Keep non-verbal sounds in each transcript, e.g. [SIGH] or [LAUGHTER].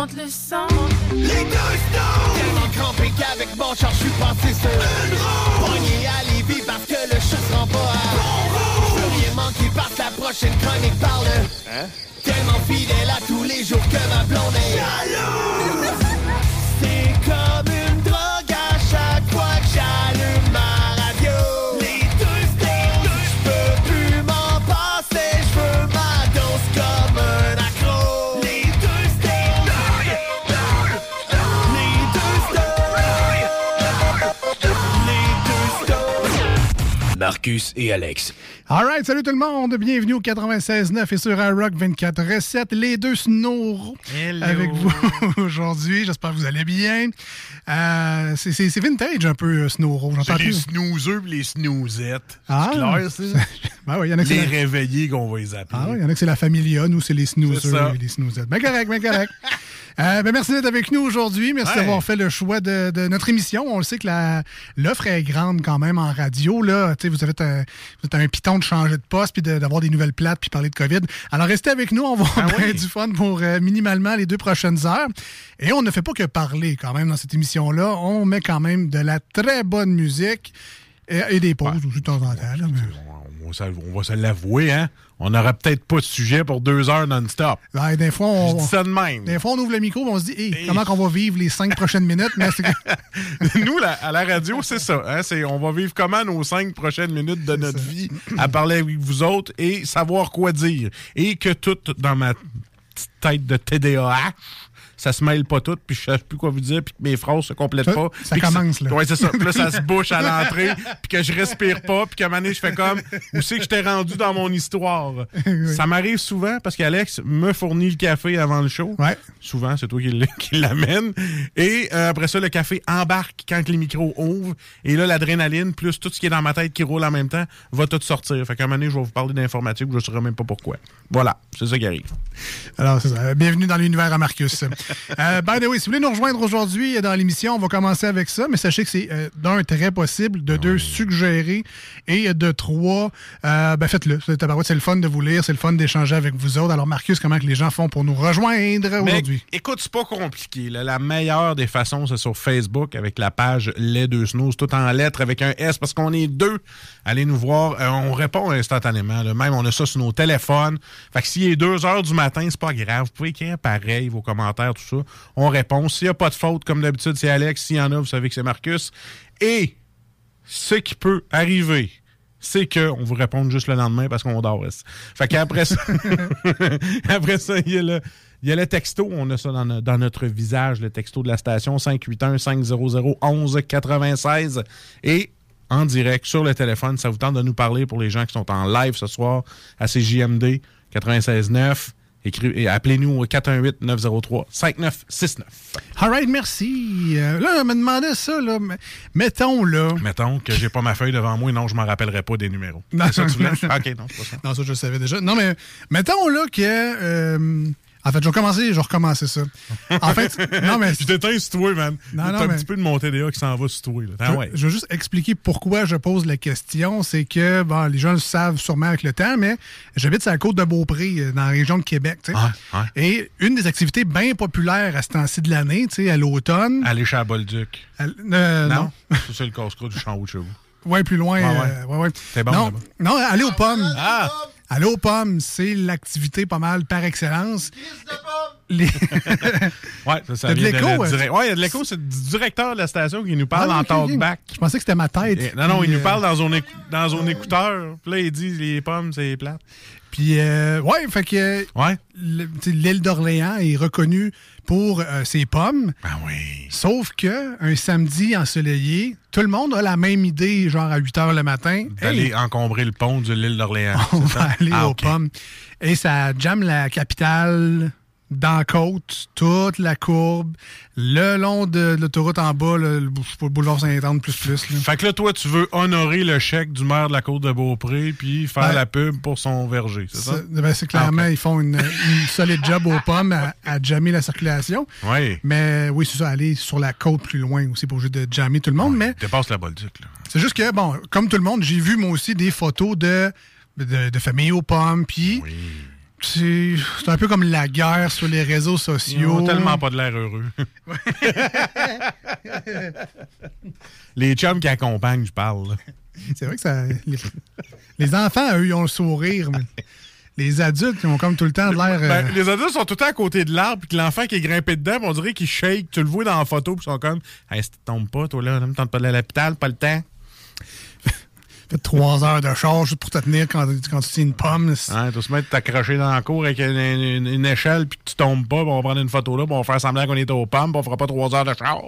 monte le sang. Les deux stones Tellement crampé qu'avec mon char, je suis passé sur une roue. Pogné à Lévis parce que le chat se rend pas à bon roue. Rien manquer parce que la prochaine chronique parle. Hein? Tellement fidèle à tous les jours que ma blonde est jaloux. Marcus et Alex. All right, salut tout le monde. Bienvenue au 96.9 et sur iRock 24 recettes. Les deux snows avec vous [LAUGHS] aujourd'hui. J'espère que vous allez bien. Euh, c'est- vintage un peu, euh, Snowro. J'entends C'est les snoozeux et les snoozettes. Ah. C'est clair, ça? [LAUGHS] Ben oui, il y en a que c'est les la- réveillés qu'on va les appeler. Ah il y en a que c'est la familia, nous c'est les ça. et les snoozettes. Ben correct, ben correct. [LAUGHS] Euh, ben merci d'être avec nous aujourd'hui. Merci Ouais. d'avoir fait le choix de, de notre émission. On le sait que l'offre est grande quand même en radio. Là. Vous, avez un, vous êtes un piton de changer de poste puis de- d'avoir des nouvelles plates puis parler de COVID. Alors restez avec nous. On va Ah [LAUGHS] avoir oui. du fun pour euh, minimalement les deux prochaines heures. Et on ne fait pas que parler quand même dans cette émission-là. On met quand même de la très bonne musique et, et des pauses aussi de temps en temps. là, mais- On va on va se l'avouer, hein? On n'aurait peut-être pas de sujet pour deux heures non-stop. Ouais, des fois, on, Je dis ça de même. Des fois, on ouvre le micro et on se dit, hey, comment qu'on va vivre les cinq prochaines minutes? Mais [LAUGHS] Nous, la- à la radio, c'est ça. Hein? C'est, on va vivre comment nos cinq prochaines minutes de notre vie à parler avec vous autres et savoir quoi dire. Et que tout dans ma petite tête de TDAH, ça se mêle pas tout, puis je sais plus quoi vous dire, puis que mes phrases se complètent pas. ça commence, là. Ouais, c'est ça. Puis là, ça se bouche à [LAUGHS] l'entrée, puis que je respire pas, puis qu'à un moment donné, je fais comme, où c'est que je t'ai rendu dans mon histoire? [LAUGHS] Ça m'arrive souvent parce qu'Alex me fournit le café avant le show. Ouais. Souvent, c'est toi qui l'amène. Et euh, après ça, le café embarque quand les micros ouvrent. Et là, l'adrénaline, plus tout ce qui est dans ma tête qui roule en même temps, va tout sortir. Fait qu'à un moment donné, je vais vous parler d'informatique, je ne saurais même pas pourquoi. Voilà, c'est ça qui arrive. Alors, c'est ça. Bienvenue dans l'univers à Marcus. Euh, by the way, si vous voulez nous rejoindre aujourd'hui dans l'émission, on va commencer avec ça, mais sachez que c'est euh, d'un très possible, de deux suggéré et de trois, euh, ben faites-le. C'est le fun de vous lire, c'est le fun d'échanger avec vous autres. Alors, Marcus, comment que les gens font pour nous rejoindre aujourd'hui? écoute, c'est pas compliqué. là. La meilleure des façons, c'est sur Facebook avec la page Les Deux Snooze, tout en lettres avec un S parce qu'on est deux. Allez nous voir. Euh, on répond instantanément. là. Même, on a ça sur nos téléphones. Fait que s'il est 2 heures du matin, c'est pas grave. Vous pouvez écrire pareil, vos commentaires, On répond. S'il n'y a pas de faute, comme d'habitude, c'est Alex. S'il y en a, vous savez que c'est Marcus. Et ce qui peut arriver, c'est qu'on vous réponde juste le lendemain parce qu'on dort. Fait qu'après ça, [LAUGHS] après ça, il y a le. Il y a le texto, on a ça dans, no- dans notre visage, le texto de la station 581-500-1196. Et en direct sur le téléphone, ça vous tente de nous parler pour les gens qui sont en live ce soir à CJMD 96.9. Appelez-nous au 418-903-5969. All right, merci. Euh, là, on me demandait ça, là. Mettons, là. Mettons que j'ai pas ma feuille devant moi et non, je m'en rappellerai pas des numéros. Non, ça tu voulais? [LAUGHS] OK, non, c'est pas ça. Non, ça, je le savais déjà. Non, mais mettons, là, que. euh, en fait, je vais commencer, je vais recommencer ça. En fait, [LAUGHS] non, mais. Je t'éteins sur toi, man. Non, T'as non, un mais- petit peu de mon TDA qui s'en va sur toi. Là. Ah Je, ouais. je veux juste expliquer pourquoi je pose la question. C'est que, bon, les gens le savent sûrement avec le temps, mais j'habite sur la côte de Beaupré, euh, dans la région de Québec. tu sais. Et une des activités bien populaires à ce temps-ci de l'année, tu sais, à l'automne. Aller chez la Bolduc. à- euh, non? Ça, c'est le casse-croûte du champ de chez vous. Ouais, plus loin. Ouais, ouais. euh, ouais, ouais. C'est bon, non, non, aller aux pommes. Ah! Aux pommes, c'est l'activité pas mal par excellence. Les- [LAUGHS] Ouais, ça, ça de vient l'écho, hein? Ouais, il y a de l'écho. C'est le directeur de la station qui nous parle Ah, en talkback. Je pensais que c'était ma tête. Et- Non, non, il nous euh, parle dans son, dans son écouteur. Puis là, il dit les pommes, c'est plate. Puis, euh, ouais, fait que Ouais. l'île d'Orléans est reconnue pour euh, ses pommes. Ben oui. Sauf que un samedi ensoleillé, tout le monde a la même idée, genre à 8 h le matin. D'aller Hey, encombrer le pont de l'île d'Orléans. [LAUGHS] on va ça? aller Ah, aux pommes. Et ça jamme la capitale dans la côte, toute la courbe, le long de l'autoroute en bas, le, boulevard Saint-Anne, plus plus. là. Fait que là, toi, tu veux honorer le chèque du maire de la Côte de Beaupré puis faire Ouais. la pub pour son verger, c'est ça? Ben, c'est clairement, Ah, ok. ils font une, une solide job aux pommes à, à jammer la circulation. Oui. Mais oui, c'est ça, aller sur la côte plus loin aussi pour juste de jammer tout le monde. Mais Dépasse la Bolduc, là. c'est juste que, bon, comme tout le monde, j'ai vu moi aussi des photos de, de, de famille aux pommes. Puis, Oui. C'est un peu comme la guerre sur les réseaux Ils sociaux. ont tellement pas de l'air heureux. [LAUGHS] les chums qui accompagnent, je parle. C'est vrai que ça. Les, les enfants, eux, ils ont le sourire, mais les adultes, ils ont comme tout le temps de l'air. Ben, euh, les adultes sont tout le temps à côté de l'arbre, puis l'enfant qui est grimpé dedans, on dirait qu'il shake. Tu le vois dans la photo, puis ils sont comme Hey, si tu tombes pas, toi là, ne me tente pas à l'hôpital, pas le temps. Fait trois heures de charge juste pour te tenir quand, quand tu tiens une pomme. C'est- Hein, tu se mettre t'accrocher dans la cour avec une, une- une échelle, puis que tu tombes pas, puis on va prendre une photo là, puis on va faire semblant qu'on est aux pommes, puis on fera pas trois heures de char.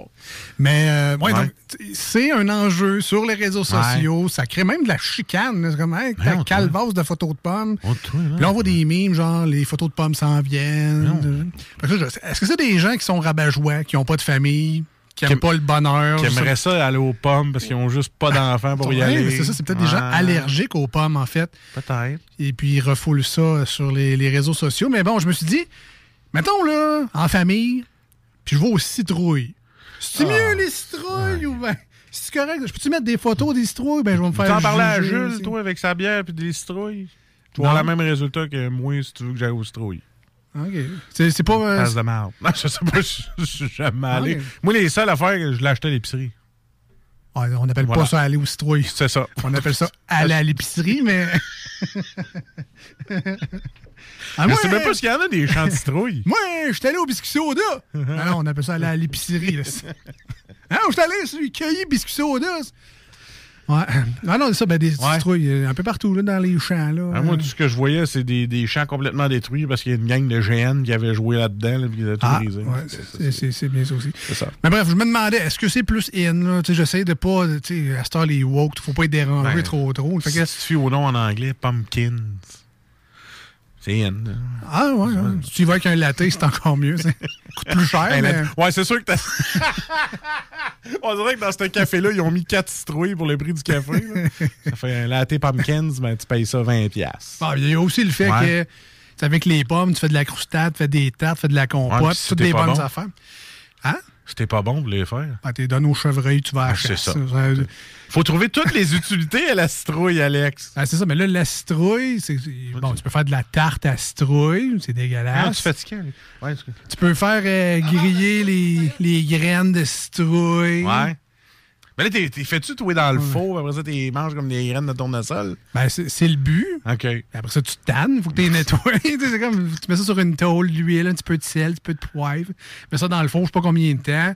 Mais euh, ouais, Ouais. donc, c'est un enjeu sur les réseaux sociaux. Ça crée même de la chicane. C'est comme hey, ta Ouais, calvasse de photos de pommes. Oh, là. Puis là, on voit des mimes, genre les photos de pommes s'en viennent. Est-ce que c'est des gens qui sont rabat-joie, qui n'ont pas de famille, qui n'aiment pas le bonheur? Qui aimeraient ça aller aux pommes parce qu'ils ont juste pas d'enfants pour y Ouais, aller. c'est ça, c'est peut-être des gens allergiques aux pommes, en fait. Peut-être. Et puis, ils refoulent ça sur les, les réseaux sociaux. Mais bon, je me suis dit, mettons, là, en famille, puis je vais aux citrouilles. C'est Ah. mieux les citrouilles ou ben. C'est correct? Je peux-tu mettre des photos des citrouilles? Ben, je vais me Tu faire. en parlais à Jules, aussi. toi, avec sa bière puis des citrouilles? Tu vas avoir le même résultat que moi si tu veux que j'aille aux citrouilles. OK. C'est pas. euh, Passe de merde. [LAUGHS] Non, je sais pas, je je suis jamais allé. Moi, les seules affaires, je l'achetais à l'épicerie. on n'appelle Voilà. pas ça aller aux citrouilles. C'est ça. On appelle ça [LAUGHS] aller à l'épicerie, mais. [LAUGHS] Ah, Je moi, sais même pas s'il y en a des champs de citrouilles. Moi, je suis allé au biscuit soda. ah non, on appelle ça aller à l'épicerie. là. Ah, je suis allé sur le cueillir biscuit soda. Ouais. Ah non, c'est ça, ben, des Ouais. citrouilles euh, un peu partout, là, dans les champs. Là. Ah, moi, tout ce que je voyais, c'est des, des champs complètement détruits parce qu'il y a une gang de GN qui avait joué là-dedans là, puis qui avait tout Ah, brisé. ouais, c'est- bien ça aussi. C'est ça. Mais bref, je me demandais, est-ce que c'est plus in? là? Tu sais, J'essaie de pas, tu sais, à heure, les woke, faut pas être dérangé Ben, trop trop. Fait Si que, tu te fies au nom en anglais, pumpkins. C'est in. ah ouais, ouais. si tu y vas avec un latte, c'est encore mieux. Ça coûte plus cher, mais... Ouais, c'est sûr que t'as. [LAUGHS] On dirait que dans ce café-là, ils ont mis 4 citrouilles pour le prix du café. là. ça fait un latte pumpkins, ben, tu payes ça 20$. piastres. Ah, il y a aussi le fait Ouais. que, avec les pommes, tu fais de la croustade, tu fais des tartes, tu fais de la Ouais, compote, si toutes t'es des bonnes bon. affaires. Hein? C'était pas bon pour les faire. Ben, t'es donné au chevreuil, tu vas à Ah, c'est chasse. ça. Ça- Faut trouver toutes les [LAUGHS] utilités à la citrouille, Alex. Ah, c'est ça, mais là, la citrouille, c'est, bon, tu peux faire de la tarte à citrouille, c'est Ah, dégueulasse. tu fatigué, Alex? Ouais, tu- Tu peux faire euh, griller les, les graines de citrouille. ouais. Mais là, t'es, t'es fais-tu touer dans le four, après ça, t'es manges comme des graines de tournesol? Ben, c'est, c'est le but. OK. Après ça, tu tannes, faut que [LAUGHS] tu les nettoies. C'est comme, tu mets ça sur une tôle, de l'huile, un petit peu de sel, un petit peu de poivre. Mets ça dans le four, je sais pas combien de temps.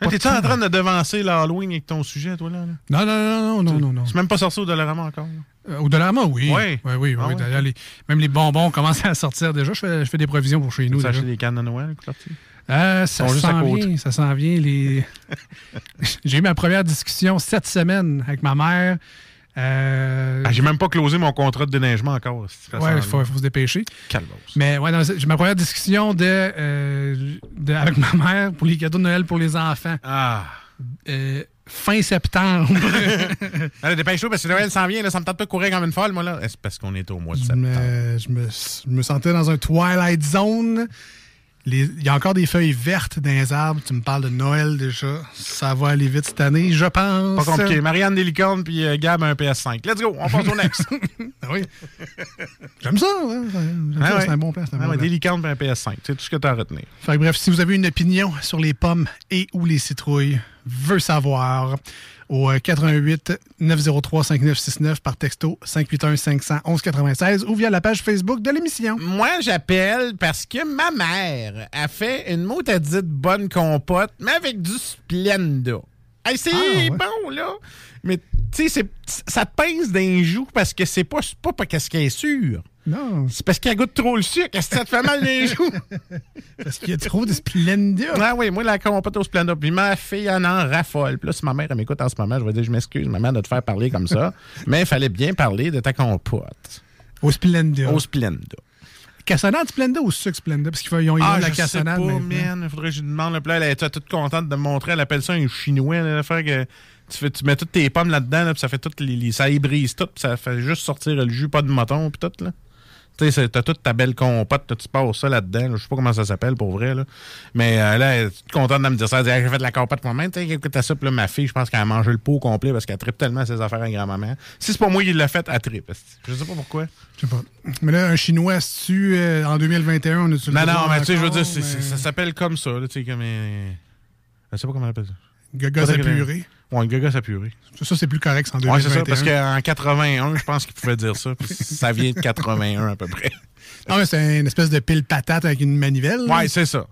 T'es-tu en train de devancer l'Halloween avec ton sujet, toi, là? Non, non, non, non, non, non. C'est même pas sorti au Dollarama encore. Euh, Au Dollarama, oui. Ouais. Oui, oui, oui. Ah. D'ailleurs, même les bonbons commencent à sortir déjà. Je fais, des provisions pour chez nous. Tu acheté des cannes de Noël? Euh, ça s'en vient, ça s'en vient. Les... [LAUGHS] [LAUGHS] J'ai eu ma première discussion cette semaine avec ma mère. Euh, Ah, j'ai même pas closé mon contrat de déneigement encore. ouais, il faut, faut se dépêcher. Calvos. Mais ouais, j'ai ma première discussion de, euh, de- avec ma mère pour les cadeaux de Noël pour les enfants. Ah. Euh, fin septembre. [LAUGHS] Allez, dépêche-toi parce que Noël s'en vient, là, ça me tente pas de courir comme une folle, moi, là. C'est parce qu'on est au mois de je, septembre? me, je, me, je me sentais dans un Twilight Zone. Il y a encore des feuilles vertes dans les arbres. Tu me parles de Noël déjà. Ça va aller vite cette année, je pense. Pas compliqué. Marianne des licornes puis euh, Gab un PS5. Let's go, on passe au next. Ah [LAUGHS] oui. J'aime ça. hein. Ah ça, ouais. C'est un bon plan. Ah bon ouais, plan. des licornes puis un PS5. C'est tout ce que t'as à retenir. Fait que bref, si vous avez une opinion sur les pommes et ou les citrouilles, veux savoir au euh, 88 903 5969 par texto 581 511 96 ou via la page Facebook de l'émission. Moi, j'appelle parce que ma mère a fait une motadite bonne compote, mais avec du Splenda. Hey, c'est Ah, ouais. bon, là. Mais, tu sais, ça pince d'un joue parce que c'est pas, c'est pas parce qu'elle est sûre. Non, C'est parce qu'elle goûte trop le sucre. Est-ce que ça te fait mal d'un [LAUGHS] joue? parce qu'il y a trop de Splenda. Ah oui, moi, la compote au Splenda. Puis ma fille en en raffole. Puis là, si ma mère elle m'écoute en ce moment, je vais dire, je m'excuse, maman, de te faire parler comme ça. [LAUGHS] mais il fallait bien parler de ta compote Au Splenda. au Splenda. Cassonade Splenda ou sucre Splenda? Parce qu'ils ont ils Ah, de la je sais pas, man. Il faudrait que je lui demande. Là, elle est toute contente de me montrer. Elle appelle ça un chinois. Là, faire que tu, fais, tu mets toutes tes pommes là-dedans, là, puis ça fait toutes les, les- ça ébrise tout, puis ça fait juste sortir le jus, pas de moton, puis tout. Là. Tu sais, t'as toute ta belle compote, tu passes ça là-dedans. Je sais pas comment ça s'appelle pour vrai. Là. Mais euh, là, elle est contente de me dire ça. Elle dit, j'ai fait de la compote moi-même. Tu sais, écoute ça. Puis là, ma fille, je pense qu'elle a mangé le pot complet parce qu'elle tripe tellement ses affaires à grand-maman. Si c'est pas moi qui l'ai fait, elle tripe. Je sais pas pourquoi. Je sais pas. Mais là, un Chinois, tu euh, en 2021, on est Non, non, mais tu sais, je veux dire, ça s'appelle comme ça. Tu sais, comme. Euh, je sais pas comment on appelle ça. Gaga purée. Gaga purée. Ça, c'est plus correct en 2021. Ouais, c'est ça, parce qu'en 81, je pense qu'il pouvait dire ça. [LAUGHS] ça vient de 81 à peu près. Non, mais c'est une espèce de pile patate avec une manivelle. Ouais, c'est ça.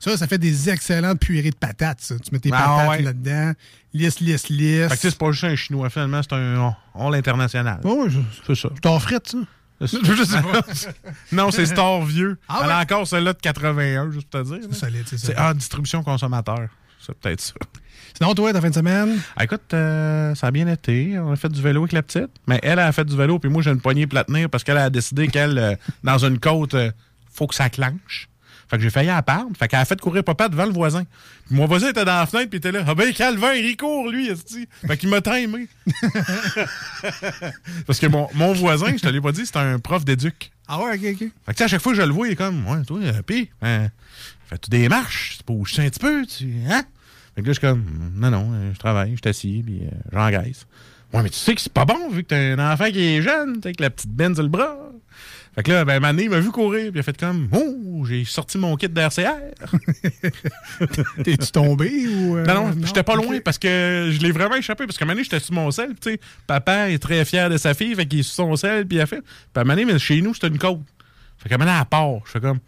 Ça, ça fait des excellentes purées de patates, ça. Tu mets tes ah, patates là-dedans, lisse, lisse, lisse. Fait que c'est pas juste un chinois, finalement, c'est un all international. Oui, c'est ça. C'est frite, ça. Je sais pas. [LAUGHS] non, c'est Star vieux. Ah, Elle a encore celle-là de 81, juste pour te dire. C'est solide, c'est ça. Ah, distribution consommateur. C'est peut-être ça. Sinon, toi, ta fin de semaine? Ah, écoute, euh, ça a bien été. On a fait du vélo avec la petite. Mais elle, a fait du vélo, puis moi, j'ai une poignée pour la tenir parce qu'elle a décidé qu'elle, euh, [LAUGHS] dans une côte, euh, faut que ça clenche. Fait que j'ai failli à perdre. Fait qu'elle a fait courir papa devant le voisin. mon voisin était dans la fenêtre, puis il était là. Ah ben, Calvin, il court, lui, esti. Fait qu'il m'a timé. [LAUGHS] Parce que mon, mon voisin, je te l'ai pas dit, c'était un prof d'éduc. Ah ouais, ok, ok. Fait que à chaque fois que je le vois, il est comme, ouais, toi, pis, hein, fais-tu des marches? Tu bouges un petit peu, tu, hein? Fait que là, je suis comme, non, non, euh, je travaille, je suis assis, puis euh, j'engraisse. Ouais, mais tu sais que c'est pas bon, vu que t'as un enfant qui est jeune, avec la petite benne sur le bras. Fait que là, ben, Mané, il m'a vu courir, puis il a fait comme, oh, j'ai sorti mon kit d'RCR. [LAUGHS] T'es-tu tombé ou. Euh, non, non, j'étais pas loin parce que je l'ai vraiment échappé. Parce que Mané, j'étais sur mon sel, tu sais, papa est très fier de sa fille, fait qu'il est sur son sel, puis il a fait. Puis Mané, mais chez nous, c'était une côte. Fait que Mané, à part, je fais comme,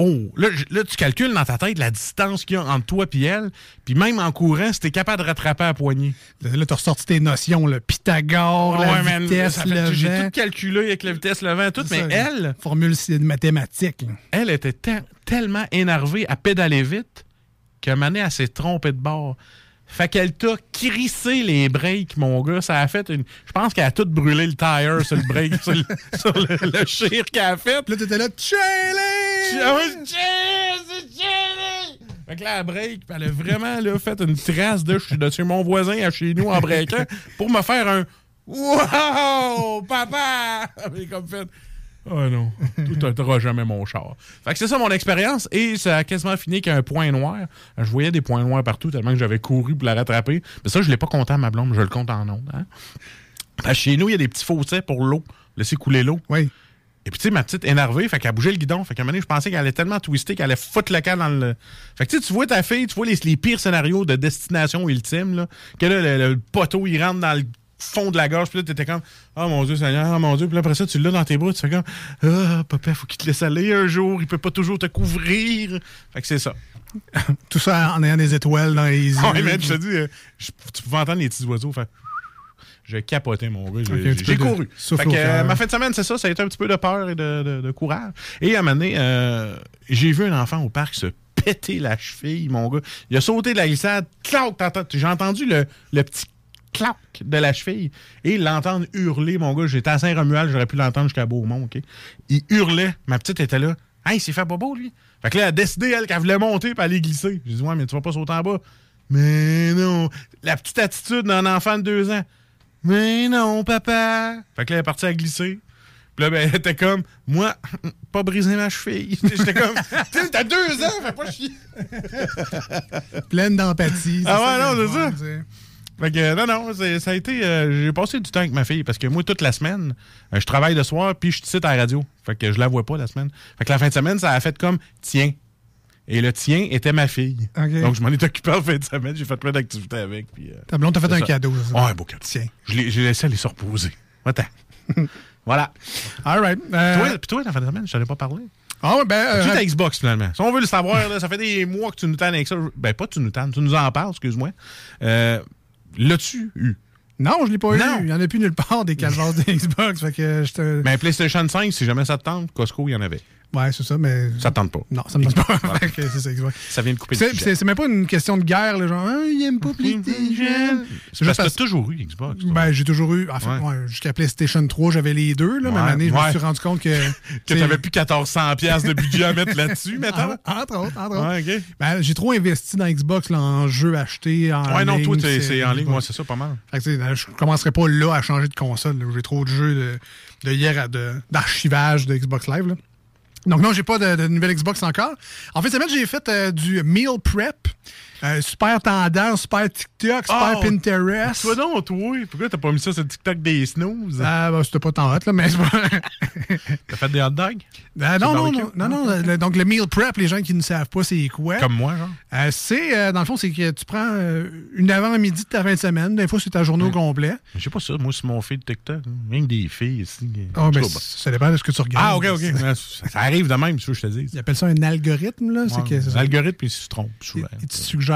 Oh, là, là, tu calcules dans ta tête la distance qu'il y a entre toi et elle, puis même en courant, si t'es capable de rattraper à poignée. Là, t'as ressorti tes notions, le Pythagore, la vitesse, le J'ai tout calculé avec la vitesse, le vent, tout, mais elle... Formule mathématique. Elle était tellement énervée à pédaler vite que Mané, elle s'est trompée de bord. Fait qu'elle t'a crissé les breaks, mon gars. Ça a fait une. Je pense qu'elle a tout brûlé le tire sur le break, [LAUGHS] sur, le, sur le, chire qu'elle a fait. Là, t'étais là, Chili! Ah fait que là, elle break, elle a vraiment là, fait une trace de, de chez mon voisin à chez nous en breakant pour me faire un Wow! Papa! Elle comme fait. Oh non, tu n'auras jamais mon char. Fait que c'est ça mon expérience et ça a quasiment fini qu'un point noir. Je voyais des points noirs partout tellement que j'avais couru pour la rattraper. Mais ça, je ne l'ai pas compté à ma blonde, je le compte en ondes. Hein? chez nous, il y a des petits fossés pour l'eau, laisser couler l'eau. Oui. Et puis, tu sais, ma petite énervée, fait qu'elle bougeait le guidon. Fait qu'à un moment donné, je pensais qu'elle allait tellement twister qu'elle allait foutre le cas dans le. Fait que tu vois ta fille, tu vois les, pires scénarios de destination ultime, là. Que là, le, le poteau, il rentre dans le fond de la gorge. Puis là, t'étais comme, oh mon Dieu, Seigneur, oh mon Dieu. Puis après ça, tu l'as dans tes bras, tu fais comme, ah, oh, papa, faut qu'il te laisse aller un jour. Il peut pas toujours te couvrir. Fait que c'est ça. [LAUGHS] Tout ça en ayant des étoiles dans les yeux. Ah oui, mais je te dis, euh, tu pouvais entendre les petits oiseaux faire. J'ai capoté, mon gars. J'ai couru. Fait que, euh, ma fin de semaine, c'est ça. Ça a été un petit peu de peur et de, de, courage. Et à un moment donné, euh, j'ai vu un enfant au parc se péter la cheville, mon gars. Il a sauté de la glissade. J'ai entendu le, le petit clac de la cheville et l'entendre hurler, mon gars. J'étais à Saint-Romuald, j'aurais pu l'entendre jusqu'à Beaumont, OK? Il hurlait. Ma petite était là. Hey, il s'est fait bobo, lui. Fait que là, elle a décidé, elle, qu'elle voulait monter et aller glisser. J'ai dit, ouais, mais tu vas pas sauter en bas. Mais non. La petite attitude d'un enfant de deux ans. Mais non, papa. Fait que là, elle est partie à glisser. Puis là, ben, elle était comme, moi, [LAUGHS] pas briser ma cheville. [LAUGHS] J'étais comme, t'as deux ans, fais pas chier. Pleine d'empathie. Ah ouais, non, c'est ça. Fait que, non, non, ça a été. Euh, j'ai passé du temps avec ma fille parce que moi, toute la semaine, euh, je travaille le soir puis je cite à la radio. Fait que je la vois pas la semaine. Fait que la fin de semaine, ça a fait comme tiens. Et le tien était ma fille. Donc, je m'en ai occupé en fin de semaine. J'ai fait plein d'activités avec. Puis, euh, Ta blonde t'a fait un cadeau. Ça. un beau cadeau. Tiens. J'ai laissé aller se reposer. Attends. [LAUGHS] voilà. All right. Toi, puis toi, la fin de semaine, je t'en ai pas parlé. Ah ouais, ben. Tu ta Xbox, finalement? Si on veut le savoir, là, ça fait des mois que tu nous tannes avec ça. Ben, pas tu nous tannes, tu nous en parles, excuse-moi. Euh, L'as-tu eu? Non, je l'ai pas eu. Il n'y en a plus nulle part des calvaires [LAUGHS] de Xbox. Fait que Mais PlayStation 5, si jamais ça te tente, Costco, il y en avait. Ouais, c'est ça, mais. Ça tente pas. Non, ça me tente pas. Que [LAUGHS] ça. Ça vient de couper le C'est- même pas une question de guerre, là, genre, ah, il aime pas PlayStation. C'est Parce juste que parce t'as toujours eu Xbox. toi. Ben, j'ai toujours eu. Enfin, Ouais. ouais, jusqu'à PlayStation 3, j'avais les deux, là, un moment donné, je Ouais, me ouais. suis rendu compte que. [LAUGHS] que t'avais plus 1400$ piastres de budget à mettre là-dessus, [LAUGHS] mettons. En- Entre autres, entre autres. Ouais. Ben, j'ai trop investi dans Xbox là, en jeux achetés. En Ouais, non, toi, t'es- c'est en ligne, moi, c'est ça, pas mal. Fait que, je commencerai pas là à changer de console. J'ai trop de jeux de, de hier d'archivage de, Xbox Live. là. Donc non, j'ai pas de, nouvelle Xbox encore. En fait, cette semaine, j'ai fait euh, du meal prep. Euh, super tendance, super TikTok, super Oh, Pinterest. Toi donc, toi, pourquoi t'as pas mis ça sur le TikTok des snooze? Ah, ben, c'était pas tant hot, là, mais c'est pas... [LAUGHS] T'as fait des hot dogs? Ah, non, non, non, non, non, le- Donc, le meal prep, les gens qui ne savent pas c'est quoi. Comme moi, genre? Euh, c'est, euh, dans le fond, c'est que tu prends euh, une avant-midi de ta fin de semaine. Des fois, c'est ta journée au complet. Je sais pas ça, moi, c'est mon feed TikTok. hein. Même des filles ici. Ah, ben, ça dépend de ce que tu regardes. Ah, ok, ok. Ça arrive de même, c'est ce que je te dis. Ils appellent ça un algorithme, là. C'est que c'est ça. L'algorithme, il se trompe Il, souvent.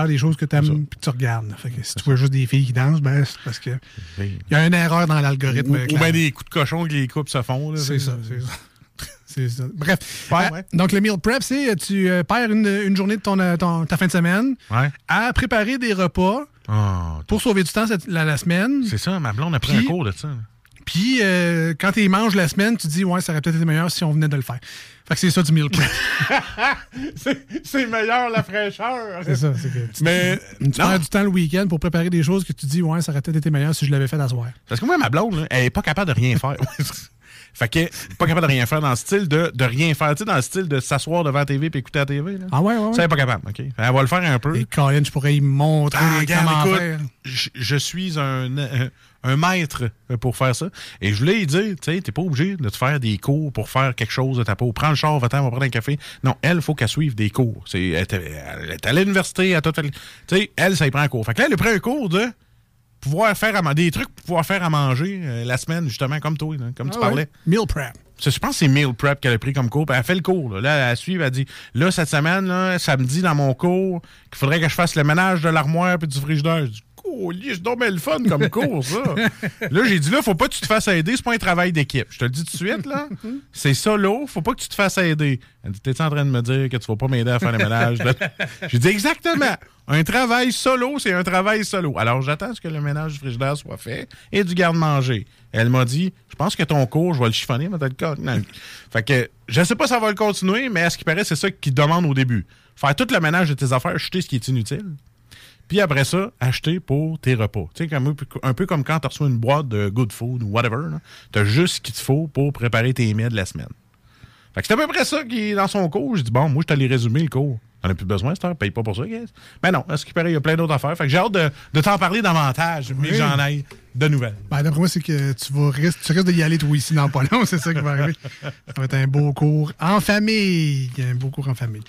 Des choses que tu aimes que tu regardes. Fait que si tu vois juste des filles qui dansent, ben, c'est parce que il y a une erreur dans Ou, l'algorithme. ou bien des coups de cochon que les coupes se font. C'est ça, c'est ça. [LAUGHS] Ça. Bref. Ouais, Euh, ouais. Donc, le meal prep, c'est euh, tu euh, perds une, une journée de ton, ton- ta fin de semaine Ouais. à préparer des repas Ah, pour sauver du temps cette- la, la semaine. c'est ça, ma blonde a pris Puis- un cours de ça. Puis, euh, quand tu les manges la semaine, tu dis, ouais, ça aurait peut-être été meilleur si on venait de le faire. Fait que c'est ça du meal prep. [LAUGHS] C'est- meilleur la fraîcheur. c'est ça. C'est que tu, Mais tu perds du temps le week-end pour préparer des choses que tu dis, ouais, ça aurait peut-être été meilleur si je l'avais fait à soir. parce que moi, ma blonde, là, elle est pas capable de rien faire. [LAUGHS] fait est pas capable de rien faire dans le style de, de rien faire. Tu sais, dans le style de s'asseoir devant la TV et écouter la TV. Là. Ah ouais, ouais, ouais. Ça, elle est pas capable, OK? Elle va le faire un peu. Et Colin, je pourrais y montrer Ah, regarde, comment écoute, faire. je, je suis un, un, un maître pour faire ça. Et je voulais lui dire, tu sais, t'es pas obligé de te faire des cours pour faire quelque chose de ta peau. Prends le char, va-t'en, on va prendre un café. Non, elle, faut qu'elle suive des cours. C'est, elle, est- à l'université, a fait- Tu sais, elle, ça y prend un cours. Fait que là, elle a pris un cours de pouvoir faire à, des trucs pour pouvoir faire à manger euh, la semaine, justement, comme toi, comme tu Ah parlais. ouais. Meal prep. Je pense que c'est Meal Prep qu'elle a pris comme cours. puis Elle fait le cours. Là, Là, elle suit, elle dit Là, cette semaine, là, samedi, dans mon cours, qu'il faudrait que je fasse le ménage de l'armoire et du frigidaire. Je dis Colis, donc bien le fun comme [LAUGHS] cours, ça. là, j'ai dit Là, faut pas que tu te fasses aider, c'est pas un travail d'équipe. Je te le dis tout de suite, là. [LAUGHS] C'est solo, faut pas que tu te fasses aider. Elle dit T'es en train de me dire que tu vas pas m'aider à faire le ménage? [LAUGHS] J'ai dit Exactement. Un travail solo, c'est un travail solo. Alors, j'attends à ce que le ménage du frigidaire soit fait et du garde-manger. Elle m'a dit, je pense que ton cours, je vais le chiffonner, mais t'as le cas. Fait que, je sais pas si ça va le continuer, mais à ce qui paraît, c'est ça qu'ils demandent au début. Faire tout le ménage de tes affaires, jeter ce qui est inutile. Puis après ça, acheter pour tes repas. Tu sais, un, peu, comme quand tu reçois une boîte de good food ou whatever. Tu as juste ce qu'il te faut pour préparer tes mets de la semaine. Fait que c'est à peu près ça qui est dans son cours. Je dis, bon, moi, je t'allais résumer le cours. T'en as plus besoin, heure. Paye pas pour ça, guys. Mais non, à ce qui paraît, il y a plein d'autres affaires. Fait que j'ai hâte de, de t'en parler davantage, mais Oui. j'en ai de nouvelles. Ben, d'après moi, c'est que tu vas tu risques d'y aller toi ici dans pas long, [LAUGHS] c'est ça qui va arriver. Ça va être un beau cours en famille. Un beau cours en famille.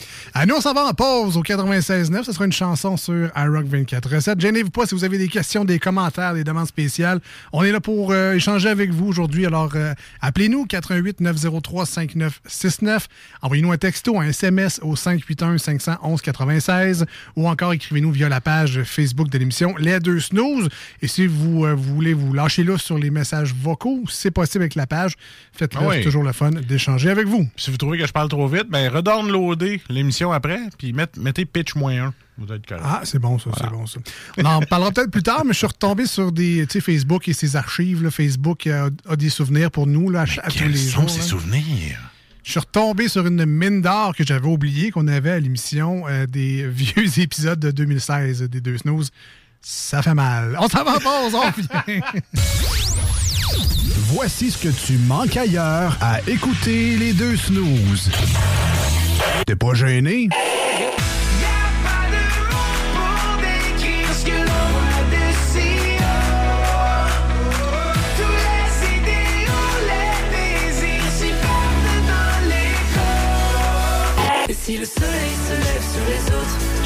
Nous, on s'en va en pause au 96.9. Ce sera une chanson sur iRock 24 recettes. Gênez-vous pas si vous avez des questions, des commentaires, des demandes spéciales. On est là pour euh, échanger avec vous aujourd'hui. Alors, euh, appelez-nous 88 903 5969. Envoyez-nous un texto, un SMS au 581 511 96 ou encore écrivez-nous via la page Facebook de l'émission Les Deux Snooze. Et si vous, euh, vous voulez vous lâcher là sur les messages vocaux, c'est possible avec la page. Faites-le, Ah oui. c'est toujours le fun d'échanger avec vous. Si vous trouvez que je parle trop vite, ben redownloadez l'émission après, puis met- mettez pitch moins 1. Vous êtes. Ah, c'est bon ça, c'est bon ça. On en parlera peut-être plus tard, mais je suis retombé sur des, tu sais, Facebook et ses archives. là. Facebook a, a des souvenirs pour nous là, à, tous Quels les sont jours. ces souvenirs? Je suis retombé sur une mine d'or que j'avais oublié qu'on avait à l'émission euh, des [LAUGHS] vieux épisodes de 2016 des Deux Snooze. Ça fait mal. On s'en va en pause, on revient. Voici ce que tu manques ailleurs à écouter les deux snooze. T'es pas gêné? Pas de mots pour décrire ce que l'on voit d'ici. Tous les idéaux, les désirs s'y perdent dans l'écho. Et si le soleil se lève sur les autres,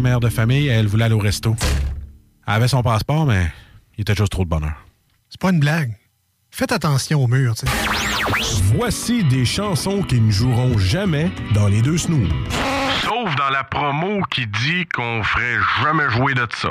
mère de famille, elle voulait aller au resto. Elle avait son passeport, mais il était juste trop de bonheur. C'est pas une blague. Faites attention au mur, tu sais. Voici des chansons qui ne joueront jamais dans les deux snooze. Sauf dans la promo qui dit qu'on ferait jamais jouer de ça.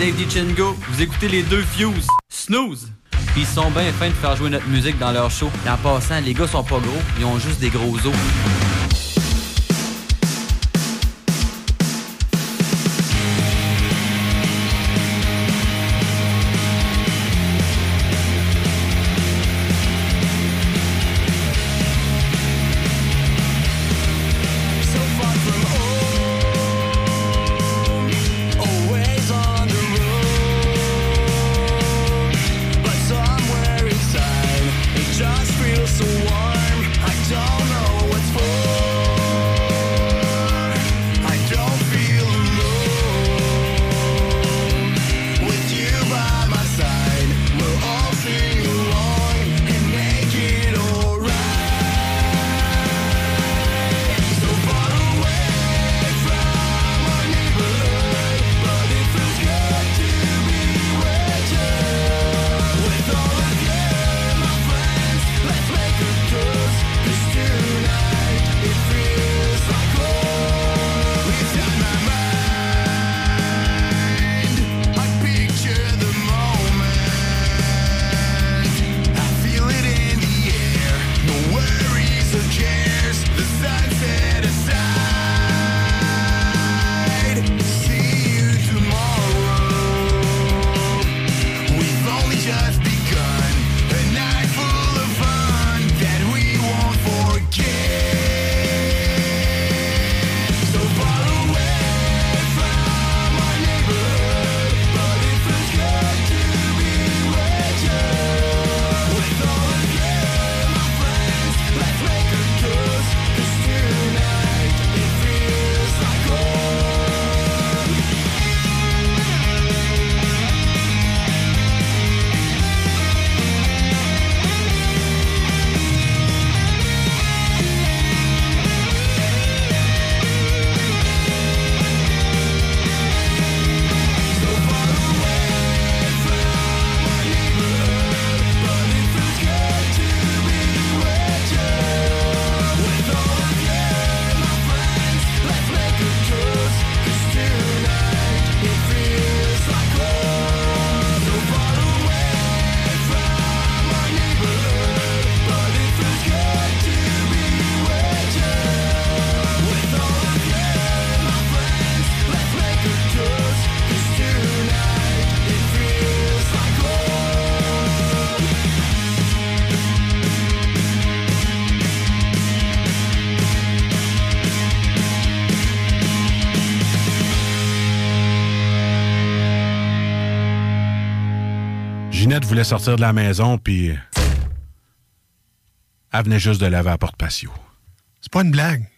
Dave DiCengo. Vous écoutez les deux Fuse. Snooze. Ils sont bien fins de faire jouer notre musique dans leur show. En passant, les gars sont pas gros, ils ont juste des gros os. Voulait sortir de la maison, puis elle venait juste de laver à la porte patio. C'est pas une blague.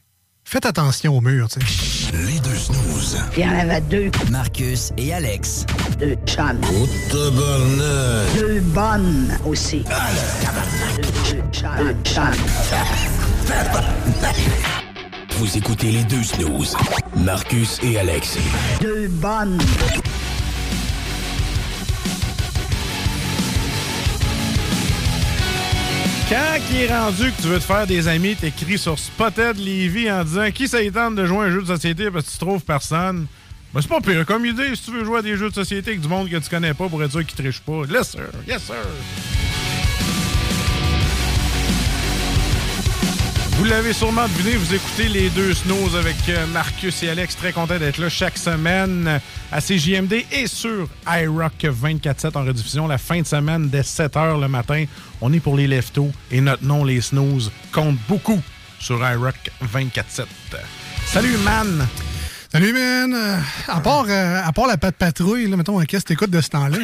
Faites attention au mur, tu sais. Les deux snooze. Il y en avait deux. Marcus et Alex. Deux chums. Oh, tabarnak. Deux bonnes aussi. Deux, deux chums. Deux chums. Vous écoutez les deux snooze. Marcus et Alex. Deux bonnes. Quand il est rendu que tu veux te faire des amis, t'écris sur Spotted Levy en disant qui ça y tente de jouer à un jeu de société parce que tu trouves personne? Ben, c'est pas pire comme idée si tu veux jouer à des jeux de société avec du monde que tu connais pas pour être sûr qu'ils trichent pas. Yes, sir. Yes, sir. Vous l'avez sûrement deviné, vous écoutez les deux snows avec euh, Marcus et Alex. Très content d'être là chaque semaine à CJMD et sur iRock 24-7 en rediffusion la fin de semaine dès 7h le matin. On est pour les leftos et notre nom, les snooze, compte beaucoup sur iRock 24-7. Salut, man! Salut, man! Euh, à, part, euh, à part la patte patrouille, là, mettons, qu'est-ce que t'écoutes de ce temps-là?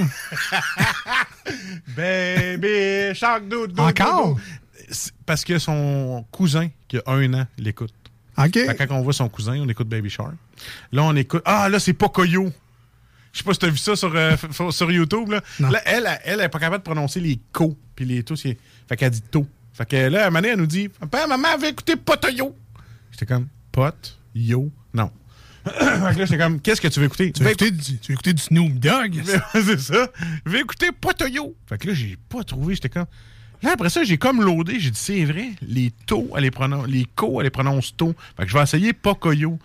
[LAUGHS] Baby Shark dude, Encore? C'est Parce que son cousin, qui a un an, l'écoute. OK. Quand on voit son cousin, on écoute Baby Shark. Là, on écoute. Ah, là, c'est Pocoyo. Je sais pas si t'as vu ça sur, euh, sur YouTube. Là, Là, elle, elle, elle est pas capable de prononcer les co puis les tous. Fait qu'elle dit to. Fait que là, à un moment donné, elle nous dit Papa, maman avait écouté Potoyo. J'étais comme Pot, yo, non. [CLEARS THROAT] fait que là, j'étais comme Qu'est-ce que tu veux écouter? Tu veux écouter du, tu veux écouter du Snoop Dogg? [LAUGHS] c'est ça. Je vais écouter Potoyo? Fait que là, j'ai pas trouvé. J'étais comme. Là, après ça, j'ai comme loadé. J'ai dit, c'est vrai, les taux, elle les prononce, les co, elle les prononce taux. Fait que je vais essayer Pocoyo.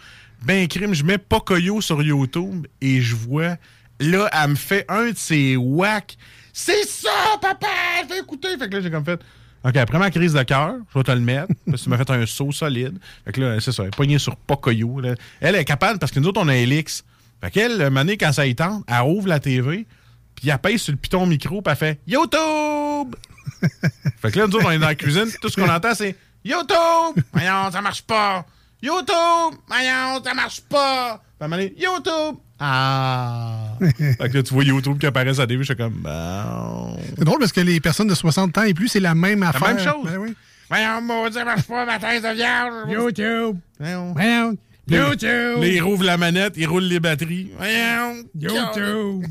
Ben, crime, je mets Pocoyo sur YouTube et je vois. Là, elle me fait un de ses whacks. C'est ça, papa! Je vais écouter. Fait que là, j'ai comme fait. OK, après ma crise de cœur, je vais te le mettre. [LAUGHS] parce que tu m'as fait un saut solide. Fait que là, c'est ça, elle est pognée sur Pocoyo. là. Elle est capable parce que nous autres, on a Elix. Fait qu'elle, le mané, quand ça y tente, elle ouvre la TV, puis elle pèse sur le piton micro, puis elle fait YouTube! [LAUGHS] fait que là, nous autres, on est dans la cuisine, tout ce qu'on entend, c'est YouTube! Voyons, ça marche pas! YouTube! Voyons, ça marche pas! Moment donné, YouTube! Ah! fait que là, tu vois YouTube qui apparaît à la je suis comme, bon. C'est drôle parce que les personnes de 60 ans et plus, c'est la même La affaire. même chose. Ben oui. Voyons, maudit, ça marche pas, ma thèse de vierge! YouTube! Voyons. Voyons. YouTube! Là, il rouvre la manette, il roule les batteries. Voyons! YouTube!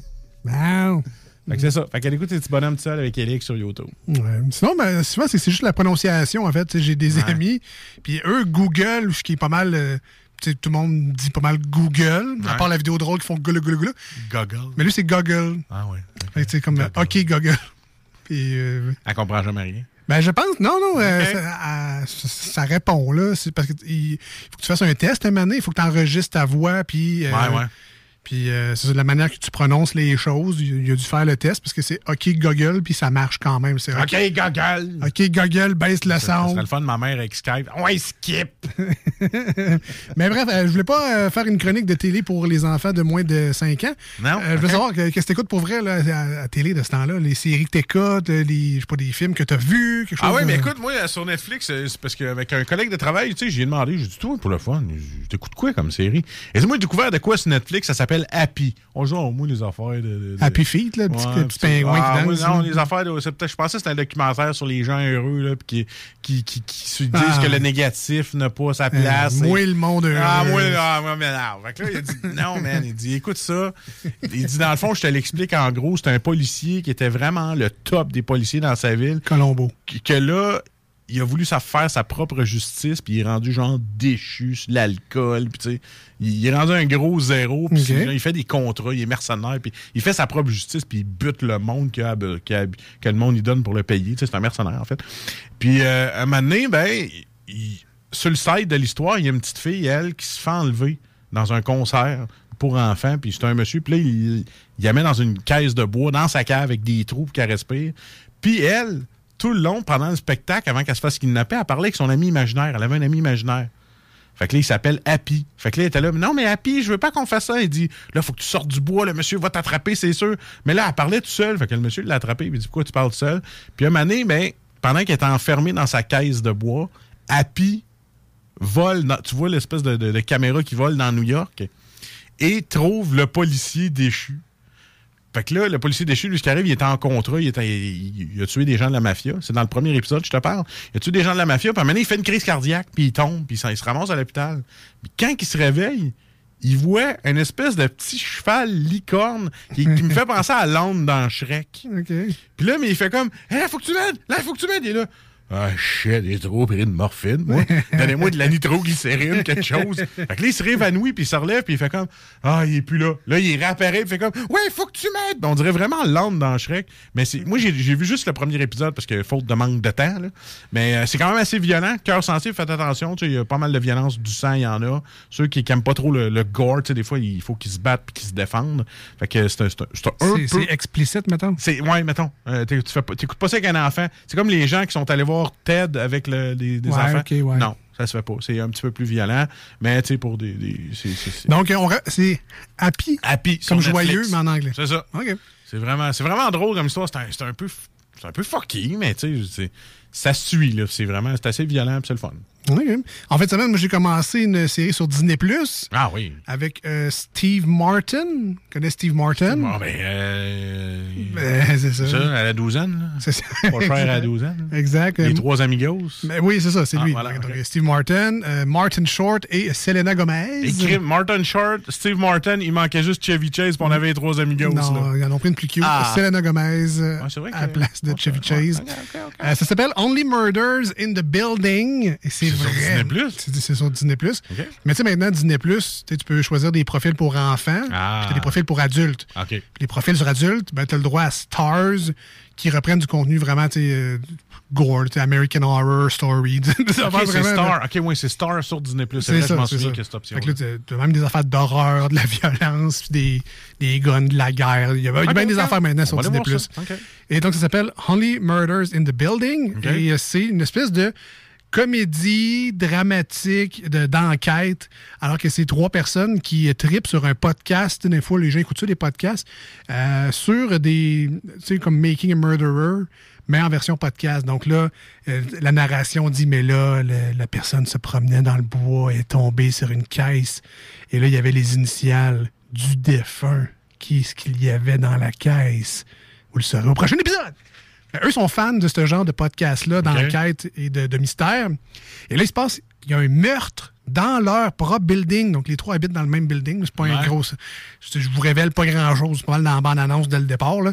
Wow. Fait que c'est ça. Fait qu'elle écoute les petits bonhommes tout seul avec Elix sur YouTube. Ouais. Sinon, ben, souvent, c'est c'est juste la prononciation, en fait. J'ai des Ouais. amis, puis eux, Google, ce qui est pas mal... euh, tout le monde dit pas mal Google, à part la vidéo drôle qui font Google, Google, Google. Goggle. Mais lui, c'est Google. Ah ouais. Fait que c'est comme OK, Google. [LAUGHS] Puis, euh, Elle comprend jamais rien. ben, je pense, non, non, euh, ça, répond, là. C'est parce qu'il faut que tu fasses un test, un moment donné, il faut que tu enregistres ta voix, puis... Ouais, ouais. Puis euh, c'est la manière que tu prononces les choses. Il, il a dû faire le test parce que c'est OK Google, puis ça marche quand même. C'est OK, Goggle. OK Google, baisse le son. serait le fun de ma mère avec Skype. Ouais, skip. [LAUGHS] Mais bref, euh, je voulais pas euh, faire une chronique de télé pour les enfants de moins de 5 ans. Non? Euh, je veux Ok. savoir que- qu'est-ce que t'écoutes pour vrai là, à, à télé de ce temps-là? Les séries que t'écoutes, euh, les, je sais pas, des films que t'as vus, quelque chose. Ah ouais, mais écoute, moi, sur Netflix, c'est parce qu'avec un collègue de travail, tu sais, j'ai demandé, j'ai dit, toi, pour le fun, je t'écoute quoi comme série? Et moi, j'ai découvert de quoi sur Netflix, ça s'appelle Happy. On joue au moins les affaires de. de- de- Happy Feet, là, petit, Ouais, pingouin ah, qui moi, danse. Non, les affaires de. Je pensais que c'était un documentaire sur les gens heureux, là, puis qui, qui, qui, qui se disent Ah. que le négatif n'a pas sa Euh, place. moi, le monde heureux. Ah, moi, ah, moi, mais non. Fait que là, il dit, [LAUGHS] non, man. Il dit, écoute ça. Il dit, dans le fond, je te l'explique en gros, c'est un policier qui était vraiment le top des policiers dans sa ville. Colombo. Que, que là, il a voulu faire sa propre justice, puis il est rendu genre déchu sur l'alcool, puis tu sais, il, est rendu un gros zéro, puis il fait des contrats, il est mercenaire, puis il fait sa propre justice, puis il bute le monde que, que, que le monde lui donne pour le payer, tu sais, c'est un mercenaire en fait. Puis euh, un moment donné, ben, il- sur le site de l'histoire, il y a une petite fille, elle, qui se fait enlever dans un concert pour enfants, puis c'est un monsieur, puis là, il, il la met dans une caisse de bois, dans sa cave, avec des trous pour qu'elle respire. Puis elle, tout le long, pendant le spectacle, avant qu'elle se fasse kidnapper, elle parlait avec son ami imaginaire. Elle avait un ami imaginaire. Fait que là, il s'appelle Happy. Fait que là, il était là, non, mais Happy, je veux pas qu'on fasse ça. Il dit, là, faut que tu sortes du bois, le monsieur va t'attraper, c'est sûr. Mais là, elle parlait tout seul. Fait que le monsieur l'a attrapé, il dit, pourquoi tu parles tout seul? Puis un moment donné, ben, pendant qu'elle était enfermée dans sa caisse de bois, Happy vole, dans- tu vois l'espèce de, caméra qui vole dans New York, et trouve le policier déchu Fait que là, le policier déchu, lui, ce qui arrive, il était en contrat, il, était- il- il a tué des gens de la mafia. C'est dans le premier épisode, je te parle. Il a tué des gens de la mafia, puis à un moment donné, il fait une crise cardiaque, puis il tombe, puis il, il se ramasse à l'hôpital. Puis quand il se réveille, il voit une espèce de petit cheval licorne qui, qui me fait [LAUGHS] penser à l'onde dans Shrek. Puis là, mais il fait comme Hé, là, faut que tu m'aides! Là, faut que tu m'aides! Il est là. Ah, shit, j'ai trop pris de morphine, moi. [LAUGHS] Donnez-moi de la nitroglycérine, quelque chose. Fait que là, il se réévanouit, puis il se relève, puis il fait comme Ah, il est plus là. Là, il réapparaît, puis il fait comme Ouais, faut que tu m'aides! On dirait vraiment l'âme dans Shrek. Mais c'est, moi, j'ai, vu juste le premier épisode parce que faute de manque de temps, là. Mais euh, c'est quand même assez violent. Cœur sensible, faites attention. Il y a pas mal de violence, du sang, il y en a. Ceux qui n'aiment pas trop le, le gore, tu sais, des fois, il faut qu'ils se battent puis qu'ils se défendent. Fait que c'est un, un- peu. c'est explicite, mettons? C'est, ouais, mettons. Euh, tu t'écoutes pas ça avec un enfant. C'est comme les gens qui sont allés voir Ted avec le- les, des Ouais, enfants? ouais. Non, ça se fait pas. C'est un petit peu plus violent. Mais, tu sais, pour des. des- c'est- Donc, c'est happy, Happy. comme joyeux, mais en anglais. C'est ça. OK. C'est vraiment, vraiment drôle comme histoire. C'est un, peu. C'est un peu fucky, mais tu sais, ça suit, là. C'est vraiment. C'est assez violent, c'est le fun. OK. En fait, semaine, moi, j'ai commencé une série sur Disney Plus Ah oui. avec euh, Steve Martin. Connais Steve Martin? Bon, ben. Euh, Ben, [LAUGHS] c'est ça. ça, à la douzaine. C'est ça. Pas cher à la douzaine. Exact. Les Euh, trois amigos. ben oui, c'est ça, c'est Ah, lui. voilà, Donc, ok. Steve Martin, euh, Martin Short et Selena Gomez. Écrit Martin Short, Steve Martin, il manquait juste Chevy Chase, puis on avait les trois amigos. Non, là. ils en ont pris une plus cute. Ah. Selena Gomez euh, c'est vrai à la place de Chevy Chase. Euh, ça s'appelle Only Murders in the Building. Et C'est sur. Disney+. C'est c'est sur Disney+. Mais tu sais, maintenant, Disney+, tu sais, tu peux choisir des profils pour enfants, Ah. puis t'as des profils pour adultes. Puis les profils sur adultes, ben, tu as le droit à Stars qui reprennent du contenu vraiment, tu euh, gore, tu sais, American Horror Story. [LAUGHS] des affaires Ok, c'est Star. OK, oui, c'est Star sur Disney+. C'est C'est vrai, je ça, m'en souviens ça. a cette option. Fait que là, t'as- t'as même des affaires d'horreur, de la [LAUGHS] violence, puis des, des guns, de la guerre. Il y a, il y a Ok, bien des affaires maintenant sur Disney+. ça. Et donc, ça s'appelle Only Murders in the Building. Et euh, c'est une espèce de comédie dramatique de- d'enquête, alors que c'est trois personnes qui tripent sur un podcast. Des fois, les gens écoutent ça, des podcasts, euh, sur des, tu sais, comme Making a Murderer, mais en version podcast. Donc là, euh, la narration dit, mais là, la personne se promenait dans le bois et est tombée sur une caisse. Et là, il y avait les initiales du défunt. Qu'est-ce qu'il y avait dans la caisse? Vous le saurez au prochain épisode. Ben, eux sont fans de ce genre de podcast-là, d'enquête et de, de mystère. Et là, il se passe, il y a un meurtre dans leur propre building. Donc, les trois habitent dans le même building. C'est pas un gros. Je, je vous révèle pas grand-chose. C'est pas mal dans la bande-annonce dès le départ. là.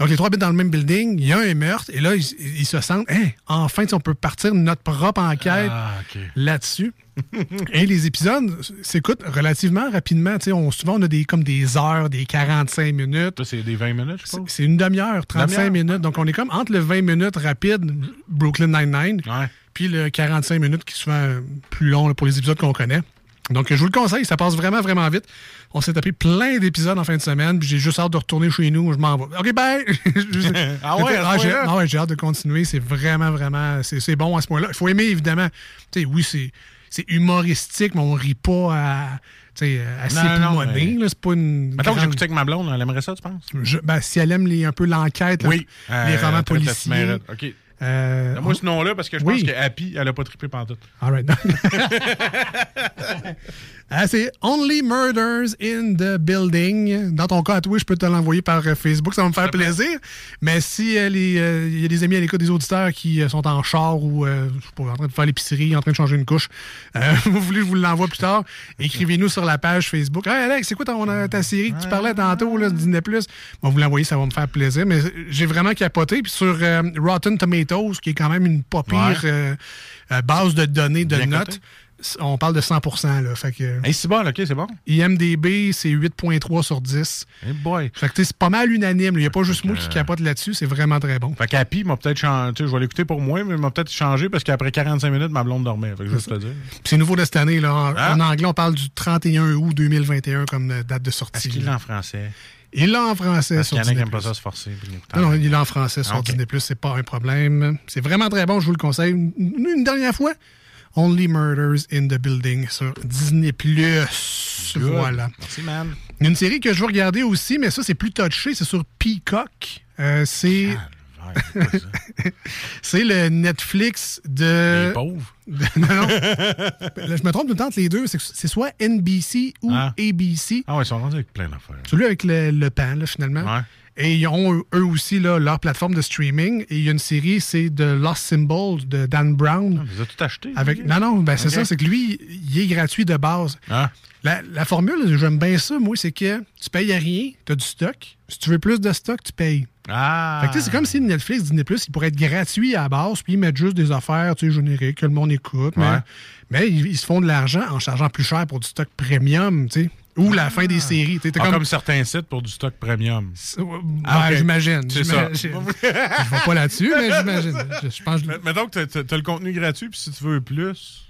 Donc, les trois habitent dans le même building. Il y a un meurtre. Et là, ils, ils se sentent, Hein, enfin, on peut partir notre propre enquête Ah, là-dessus. [LAUGHS] Et les épisodes s'écoutent relativement rapidement. Tu sais, on, souvent, on a des, comme des heures, des 45 minutes. C'est des 20 minutes, je pense. C'est une demi-heure, 35 Demi-heure? minutes. Donc, on est comme entre le 20 minutes rapide, Brooklyn Nine-Nine, Ouais. puis le 45 minutes qui est souvent plus long là, pour les épisodes qu'on connaît. Donc, je vous le conseille, ça passe vraiment, vraiment vite. On s'est tapé plein d'épisodes en fin de semaine, puis j'ai juste hâte de retourner chez nous. Je m'en vais. OK, bye! [LAUGHS] [LAUGHS] Juste- Ah ouais, j'ai point-là? ah ouais, j'ai hâte de continuer. C'est vraiment, vraiment... C'est bon à ce point-là. Il faut aimer, évidemment. Tu sais, oui, c'est c'est humoristique, mais on rit pas à... À mais- là. C'est pas une... Mettons que j'écoutais avec ma blonde, elle aimerait ça, tu penses? je- ben, si elle aime les, un peu l'enquête, Oui. les Euh, romans très policiers. OK. euh, Moi, ce nom-là, parce que je Oui. pense que Happy, elle a pas trippé pantoute. all right. [LAUGHS] Ah, c'est Only Murders in the Building. Dans ton cas, à toi, je peux te l'envoyer par euh, Facebook. Ça va me faire plaisir. Mais si euh, les, euh, il y a des amis à l'écoute des auditeurs qui euh, sont en char ou euh, pas, en train de faire l'épicerie, en train de changer une couche, euh, [LAUGHS] vous voulez que je vous l'envoie plus tard, écrivez-nous sur la page Facebook. Hey Alex, c'est quoi ton, euh, ta série que tu parlais tantôt, là, Disney+. On va vous l'envoyer, ça va me faire plaisir. Mais j'ai vraiment capoté. Puis sur euh, Rotten Tomatoes, qui est quand même une pas pire euh, euh, base de données, de Bien notes. On parle de 100% là. Fait que... Hey, c'est bon, OK, c'est bon. IMDB, c'est 8.3 sur 10. Hey boy. Fait que c'est pas mal unanime. Il n'y a pas juste moi qui capote là-dessus. C'est vraiment très bon. Fait qu'Happy m'a peut-être changé. Je vais l'écouter pour moi, mais il m'a peut-être changé parce qu'après 45 minutes, ma blonde dormait. Fait que te dire. C'est nouveau de cette année. Là. En, Ah. en anglais, on parle du 31 août 2021 comme euh, date de Est-ce sortie. qu'il l'a en français? Il l'a en français Parce sur y en a Disney+. pas ça se forcer. Non, il est en français sur Ah, ok. Disney+, c'est pas un problème. C'est vraiment très bon, je vous le conseille. Une dernière fois, Only Murders in the Building sur Disney+. Good. Voilà. Merci, man. Une série que je veux regarder aussi, mais ça, c'est plus touché, c'est sur Peacock. Euh, c'est [LAUGHS] c'est le Netflix de. Les pauvres. de- [LAUGHS] non, je me trompe tout le temps entre les deux. C'est soit NBC ou Ah. ABC. Ah ouais, ils sont rendus avec plein d'affaires. Celui avec le, le pan, là, finalement. Ouais. Et ils ont eux aussi là, leur plateforme de streaming. Et il y a une série, c'est The Lost Symbol de Dan Brown. Ils ont tout acheté. Avec... Non, non, ben, c'est ça, c'est que lui, il est gratuit de base. Ah. La, la formule, j'aime bien ça, moi, c'est que tu payes à rien, tu as du stock. Si tu veux plus de stock, tu payes. Ah. Fait que, tu sais, c'est comme si Netflix, Disney Plus, il pourrait être gratuit à la base, puis ils mettent juste des affaires tu sais, génériques que le monde écoute. Mais ils, ils se font de l'argent en chargeant plus cher pour du stock premium, tu sais. Ou la fin des séries. tu sais, t'as Ah, comme- comme... certains sites pour du stock premium. Ah, ok. j'imagine. C'est ça. Je vais pas là-dessus, mais j'imagine. Je, pense que- Mais- Mettons que t'as- t'as le contenu gratuit, puis si tu veux plus, tu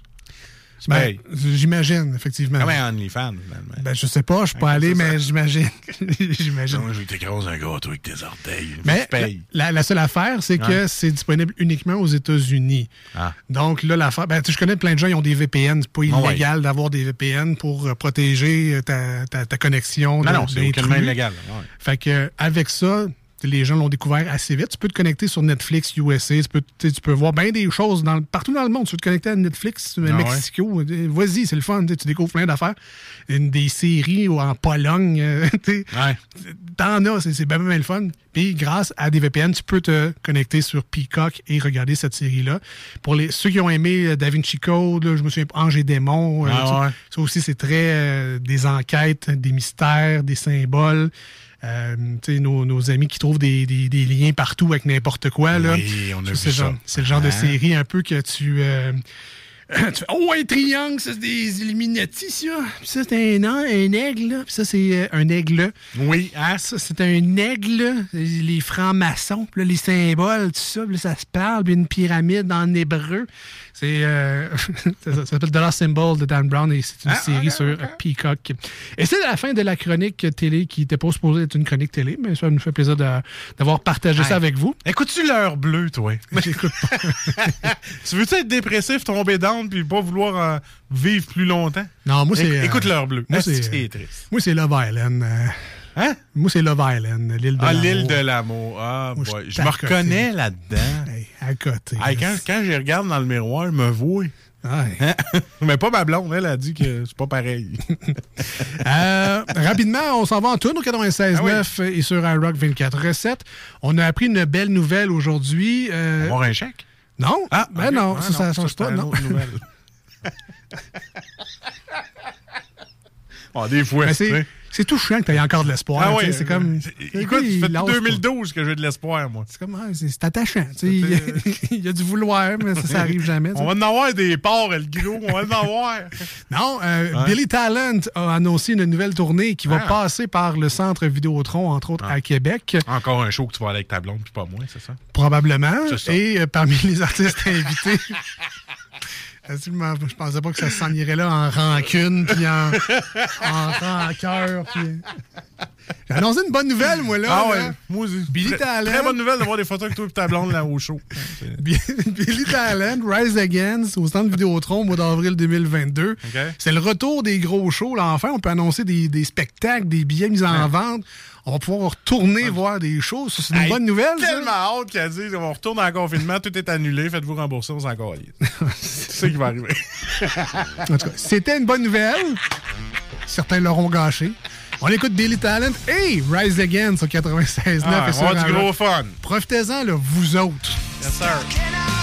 ben, j'imagine, effectivement. Comme un OnlyFans, finalement. Ben, je sais pas, je suis pas allé, mais j'imagine. [LAUGHS] j'imagine. Non, je vais t'écraser un gâteau avec tes orteils. Mais la, la seule affaire, c'est que c'est disponible uniquement aux États-Unis. Ah. Donc là, l'affaire. Ben, je connais plein de gens qui ont des VPN. C'est pas ouais. illégal d'avoir des VPN pour euh, protéger euh, ta, ta- ta connexion. Non, de- non, c'est aucunement illégal. Ouais. Fait que avec ça, les gens l'ont découvert assez vite. Tu peux te connecter sur Netflix USA. Tu peux, tu peux voir bien des choses dans, partout dans le monde. Tu veux te connecter à Netflix, Ah? Mexico. euh, Vas-y, c'est le fun. tu découvres plein d'affaires. Des séries ou en Pologne. euh, [LAUGHS] tu sais. Ouais. T'en as, c'est bien, bien le fun. Puis grâce à des VPN, tu peux te connecter sur Peacock et regarder cette série-là. Pour les, ceux qui ont aimé euh, Da Vinci Code, là, je me souviens, Ange et Démon, euh, Ah ça, aussi c'est très euh, des enquêtes, des mystères, des symboles. Euh, nos, nos amis qui trouvent des, des- des liens partout avec n'importe quoi. Là. Oui, on a Ça, vu c'est le ça. genre- C'est le genre de Hein? série un peu que tu... euh, [COUGHS] oh, un triangle, ça, c'est des Illuminati, ça. Puis ça, c'est un, un aigle, là. Puis ça, c'est euh, un aigle. Oui, hein? Ça, c'est un aigle, les francs-maçons, puis là, les symboles, tout ça, puis là, ça se parle, puis une pyramide en hébreu. C'est, euh, [LAUGHS] ça, s'appelle The Lost Symbol de Dan Brown et c'est une Ah, série sur euh, Peacock. Et c'est la fin de la chronique télé qui n'était pas supposée être une chronique télé, mais ça nous fait plaisir d'avoir partagé ça avec vous. Écoutes-tu l'heure bleue, toi? [LAUGHS] J'écoute pas. [LAUGHS] tu veux-tu être dépressif, tomber down, puis pas vouloir euh, vivre plus longtemps? Non, moi, c'est. Éc- euh, Écoute l'heure bleue. Moi, c'est. c'est triste? Moi, c'est Love Island. euh. Hein? Moi, c'est Love Island, l'île de Ah, l'amour. l'île de l'amour. Ah, Moi, je boy. suis je me reconnais là-dedans. Hey, à côté. Hey, quand, quand je regarde dans le miroir, je me vois. Ouais. Hein? [LAUGHS] Mais pas ma blonde, elle a dit que c'est pas pareil. [LAUGHS] Euh, rapidement, on s'en va en tourne au 96.9 Ah et sur iRock 24.7. On a appris une belle nouvelle aujourd'hui. euh, Avoir un chèque? Non? Ah, ben non, Ah, ça, ça non, ça, pas. Non. autre nouvelle. [LAUGHS] Ah, des fois, sais. C'est, c'est touchant que tu aies encore de l'espoir. Ah ouais, c'est comme. Écoute, ça fait lâche depuis pas. 2012 que j'ai de l'espoir, moi. C'est comme, ah, c'est, attachant. Il y, a, il y a du vouloir, mais ça, ça [LAUGHS] arrive jamais. On va en avoir des porcs, le gros. On va en avoir. [LAUGHS] Non, euh, Ouais. Billy Talent a annoncé une nouvelle tournée qui va Ah. passer par le centre Vidéotron, entre autres, à Québec. Encore un show que tu vas aller avec ta blonde, puis pas moi, c'est ça? Probablement. Ça. Et euh, parmi les [LAUGHS] artistes invités. Je pensais pas que ça s'en irait là en rancune, puis en, en rancœur. puis- J'ai annoncé une bonne nouvelle, moi, là. ah là. ouais, moi aussi. Billy très, Talent. très bonne nouvelle de voir des photos avec toi et ta blonde là au show. [LAUGHS] Bi- Billy Talent, Rise Against, au stand Vidéotron au mois d'avril 2022. OK. C'est le retour des gros shows. Là, enfin, on peut annoncer des, des spectacles, des billets mis en vente. On va pouvoir retourner voir des. Ça, C'est une Hey, bonne nouvelle. ça. Tellement hâte qu'elle dit on retourne en confinement, tout est annulé, faites-vous rembourser, on s'en. [LAUGHS] C'est ça qui va arriver. En tout cas, c'était une bonne nouvelle. Certains l'auront gâché. On écoute Billy Talent et Rise Against au 96.9. Ah, on va avoir sur du gros fun. Profitez-en, là, vous autres. Yes, sir.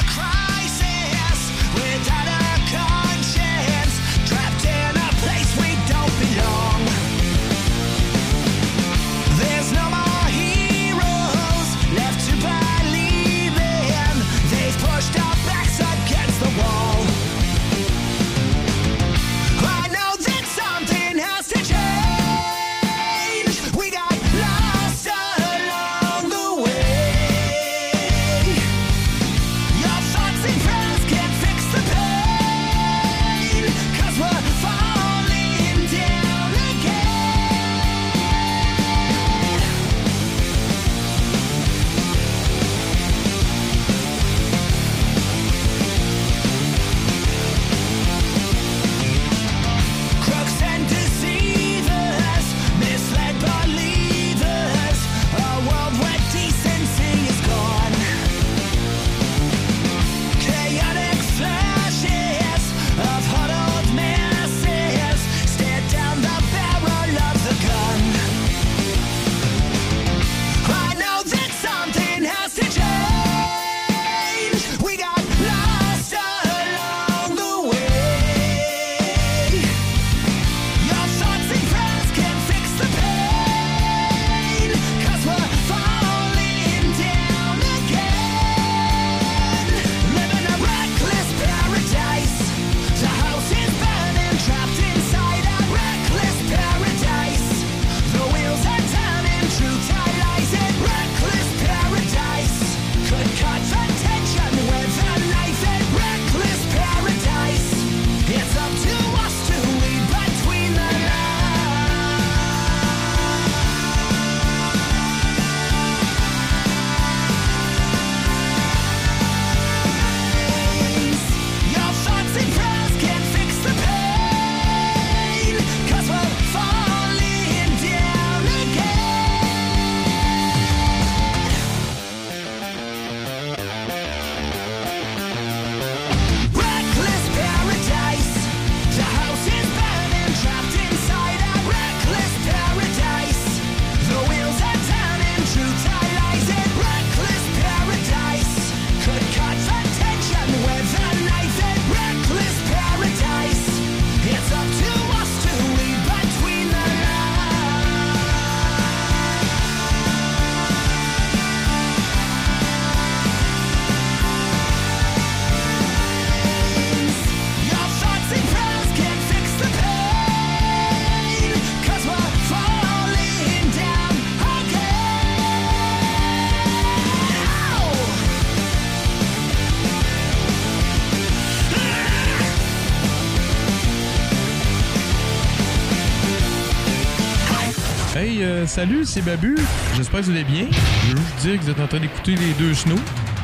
Salut, c'est Babu. J'espère que vous allez bien. Je veux juste dire que vous êtes en train d'écouter les deux snows.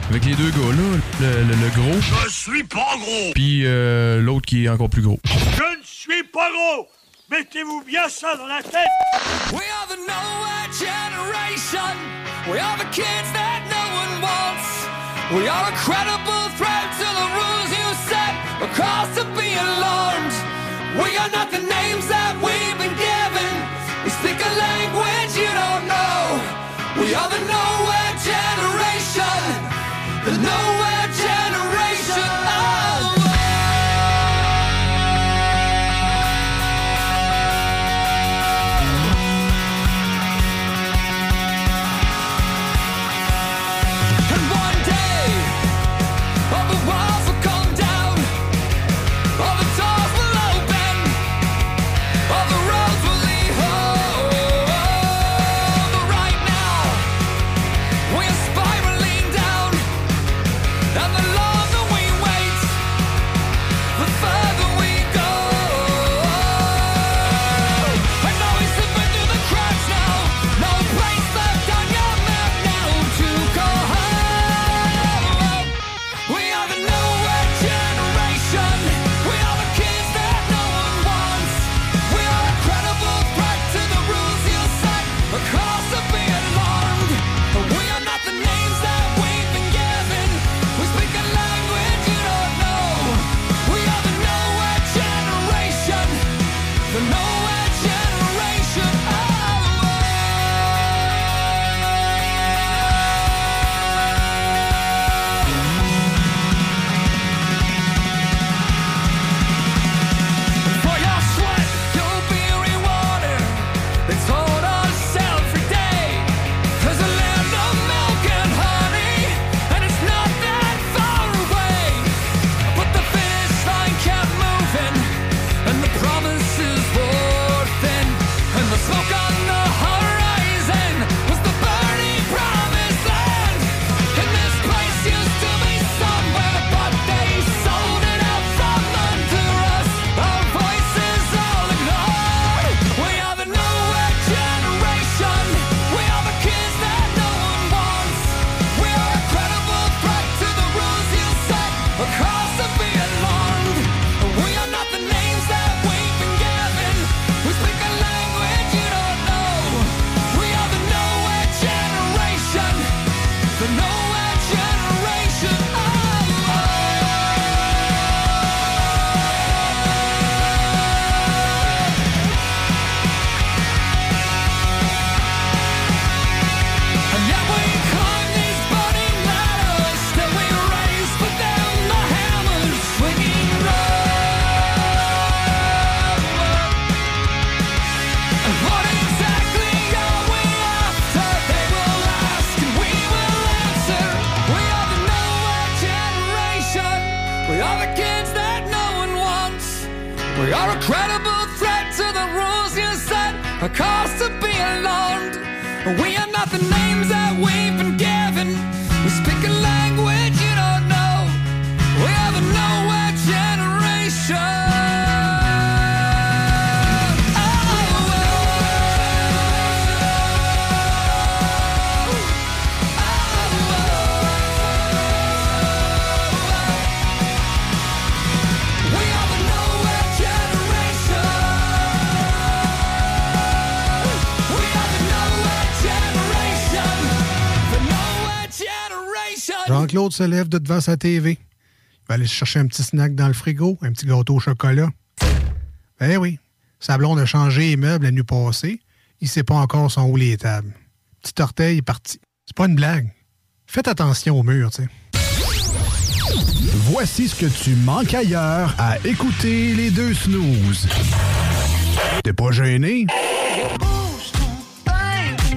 Avec les deux gars là, le, le, le gros. Je suis pas gros! Puis euh, l'autre qui est encore plus gros. Je ne suis pas gros! Mettez-vous bien ça dans la tête! We are the nowhere generation. We are the kids that no one wants. We are a credible threat to the rules you set. A cause to be alarmed. We are not the names that we've been given. We speak a language. the other knows. se lèvent de devant sa TV. Il va aller se chercher un petit snack dans le frigo, un petit gâteau au chocolat. Ben oui, sa blonde a changé les meubles la nuit passée. Il sait pas encore son où les tables. Petit orteil est parti. C'est pas une blague. Faites attention au mur, tu sais. Voici ce que tu manques ailleurs à écouter les deux snooze. T'es pas gêné? Bouge ton pain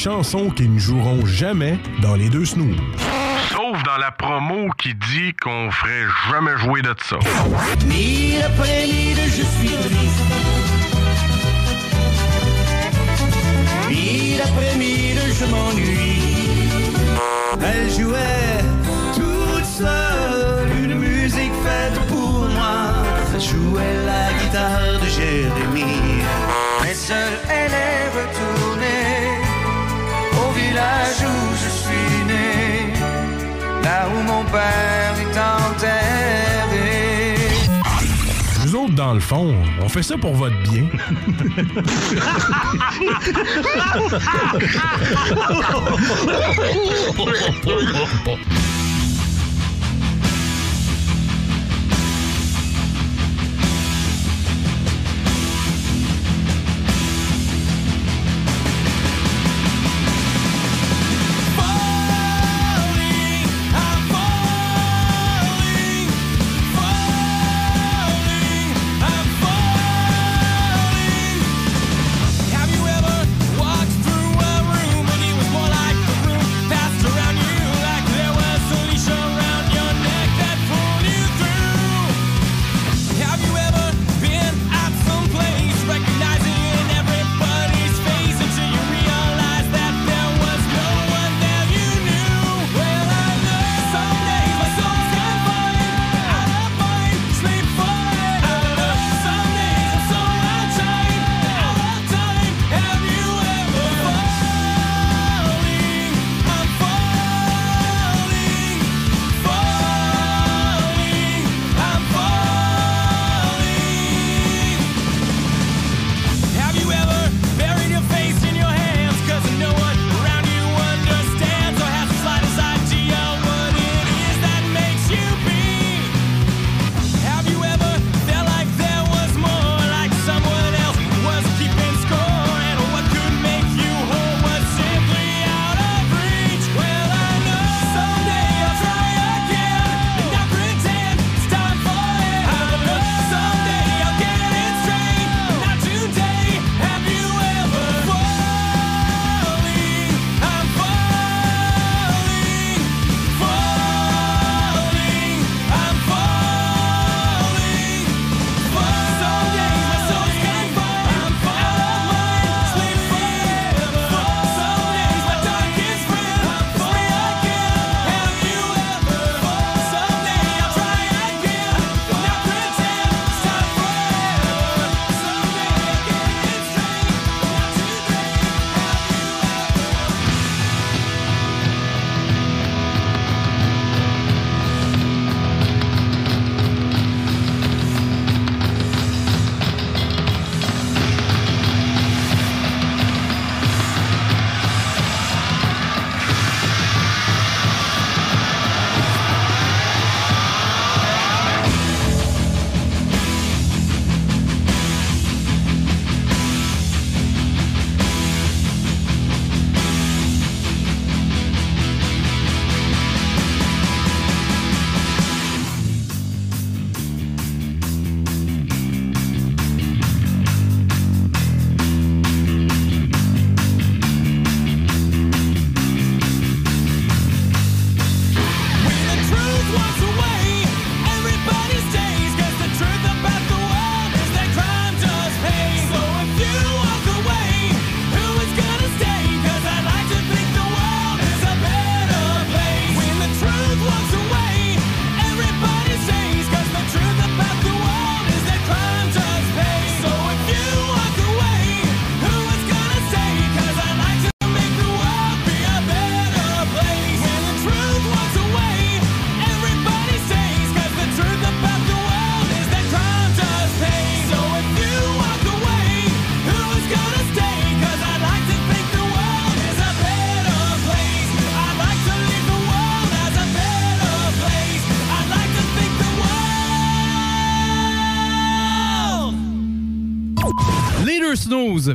Chansons qui ne joueront jamais dans les deux snooze. Sauf dans la promo qui dit qu'on ferait jamais jouer de ça. Mille après mille, je suis triste. Mille après mille, je m'ennuie. Elle jouait toute seule une musique faite pour moi. Elle jouait la guitare de Jérémie. Mais seule, elle est retournée au village où je suis né. Là où mon père est enterré. Nous autres, dans le fond, on fait ça pour votre bien. [LAUGHS]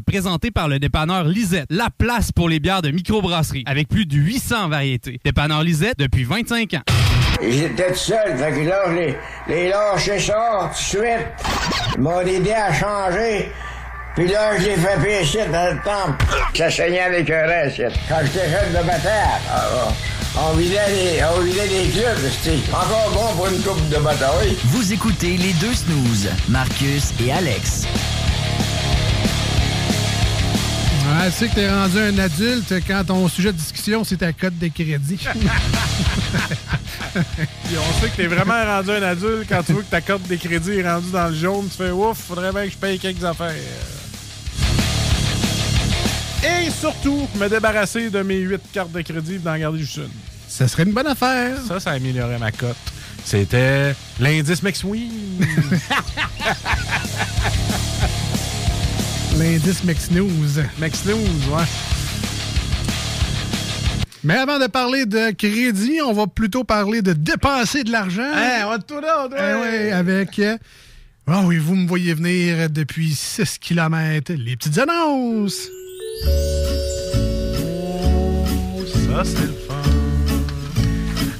Présenté par le dépanneur Lisette, la place pour les bières de microbrasserie, avec plus de 800 variétés. Dépanneur Lisette depuis 25 ans. J'étais tout seul, fait que là, je les, les lâché ça tout de suite. Ils m'ont aidé à changer. Puis là, je l'ai fait pécher dans le temple. Ça saignait avec un reste. Quand j'étais jeune de bataille, ah, on vidait les, on vidait les clubs. C'était encore bon pour une coupe de bataille. Vous écoutez les deux snooze, Marcus et Alex. Ouais, tu sais que t'es rendu un adulte quand ton sujet de discussion, c'est ta cote de crédit. [LAUGHS] Puis on sait que t'es vraiment rendu un adulte quand tu vois que ta carte de crédit est rendue dans le jaune. Tu fais ouf, faudrait bien que je paye quelques affaires. Et surtout, me débarrasser de mes 8 cartes de crédit et d'en garder juste une. Ça serait une bonne affaire. Ça, ça améliorerait ma cote. C'était l'indice McSween. [LAUGHS] L'indice McSnooze. McSnooze, ouais. Mais avant de parler de crédit, on va plutôt parler de dépenser de l'argent. Hey, on va tout là, Eh ouais, avec. euh, Ah oui, vous me voyez venir depuis 6 km. Les petites annonces. Ça, c'est le fun.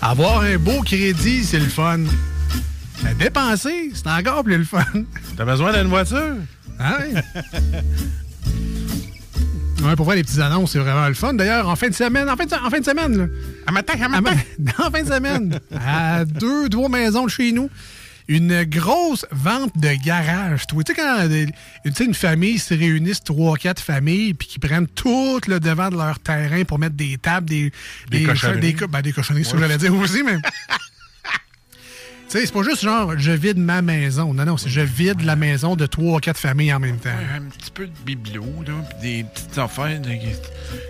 Avoir un beau crédit, c'est le fun. Mais dépenser, c'est encore plus le fun. T'as besoin d'une voiture? Ah oui? Ouais, pour voir les petites annonces, c'est vraiment le fun. D'ailleurs, en fin de semaine, en fin de, en fin de semaine, là. À matin, à matin. [LAUGHS] En fin de semaine, à deux, trois maisons de chez nous, une grosse vente de garage. Tu sais, quand des- sais, une famille se réunissent, trois, quatre familles, puis qui prennent tout le devant de leur terrain pour mettre des tables, des, Des cochonneries. Des, ben, des cochonneries, ça j'allais dire aussi, mais. [LAUGHS] Tu sais, c'est pas juste genre je vide ma maison. Non, non, c'est je vide la maison de trois, quatre familles en même temps. Un petit peu de bibelot, là, puis des petites affaires de-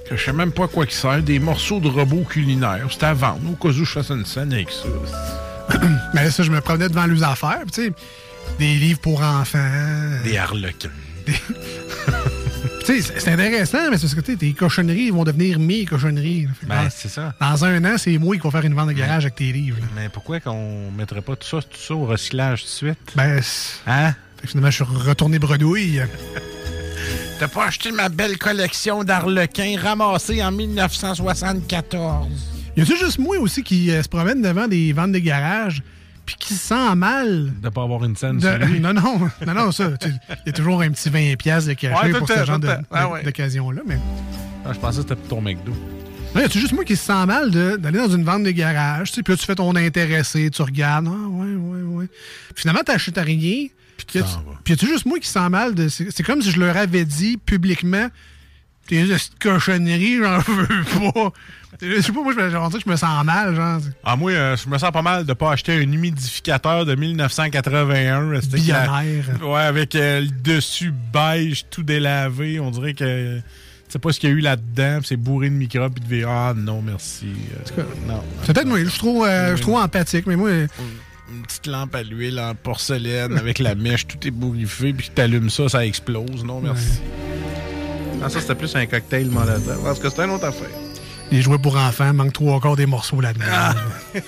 que je sais même pas à quoi qui sert, des morceaux de robots culinaires. C'était à vendre, au cas où je fasse une scène avec ça. [COUGHS] Mais ça, je me promenais devant les affaires, tu sais, des livres pour enfants. Des harlequins. [LAUGHS] Tu sais, c'est intéressant, mais c'est parce que tes cochonneries vont devenir mes cochonneries. Ben, dans- c'est ça. Dans un an, c'est moi qui vais faire une vente de garage avec tes livres. là. Mais pourquoi qu'on mettrait pas tout ça, tout ça au recyclage tout de suite? Ben, c'est- Hein? fait que finalement, je suis retourné bredouille. [LAUGHS] T'as pas acheté ma belle collection d'harlequins ramassée en 1974? Y a-tu juste moi aussi qui euh, se promène devant des ventes de garage? Puis qui se sent mal? De pas avoir une scène de- sur lui. [LAUGHS] Non, non, non, non, ça. Il y a toujours un petit 20$ piastres de cachet Ouais, pour ce genre. Ah ouais. d'occasion-là, mais. Ah, je pensais que c'était pour ton McDo. Non, y a-tu juste moi qui se sent mal de- d'aller dans une vente de garage, tu sais, puis là, tu fais ton intéressé, tu regardes, ah, ouais, ouais, ouais. Puis finalement, t'achètes rien. Puis y a-tu- puis y a-tu juste moi qui se sent mal de. C'est comme si je leur avais dit publiquement, t'es de cette cochonnerie, j'en veux pas. Je sais pas, moi, je je me sens mal, genre. Ah, moi, euh, je me sens pas mal de pas acheter un humidificateur de 1981. C'était que la- Billionnaire. Ouais, avec euh, le dessus beige, tout délavé. On dirait que. Tu sais pas ce qu'il y a eu là-dedans, c'est bourré de microbes, puis de V. Ah, non, merci. Euh, non. C'est peut-être moi, je suis trop, euh, empathique, mais moi. euh, Une petite lampe à l'huile en porcelaine avec la mèche, tout ébouriffé, puis t'allumes ça, ça explose. Non, merci. Ah, ça, c'était plus un cocktail molotov. Parce que c'était une autre affaire. Les jouets pour enfants manquent trois quarts des morceaux là-dedans. Ah. [LAUGHS]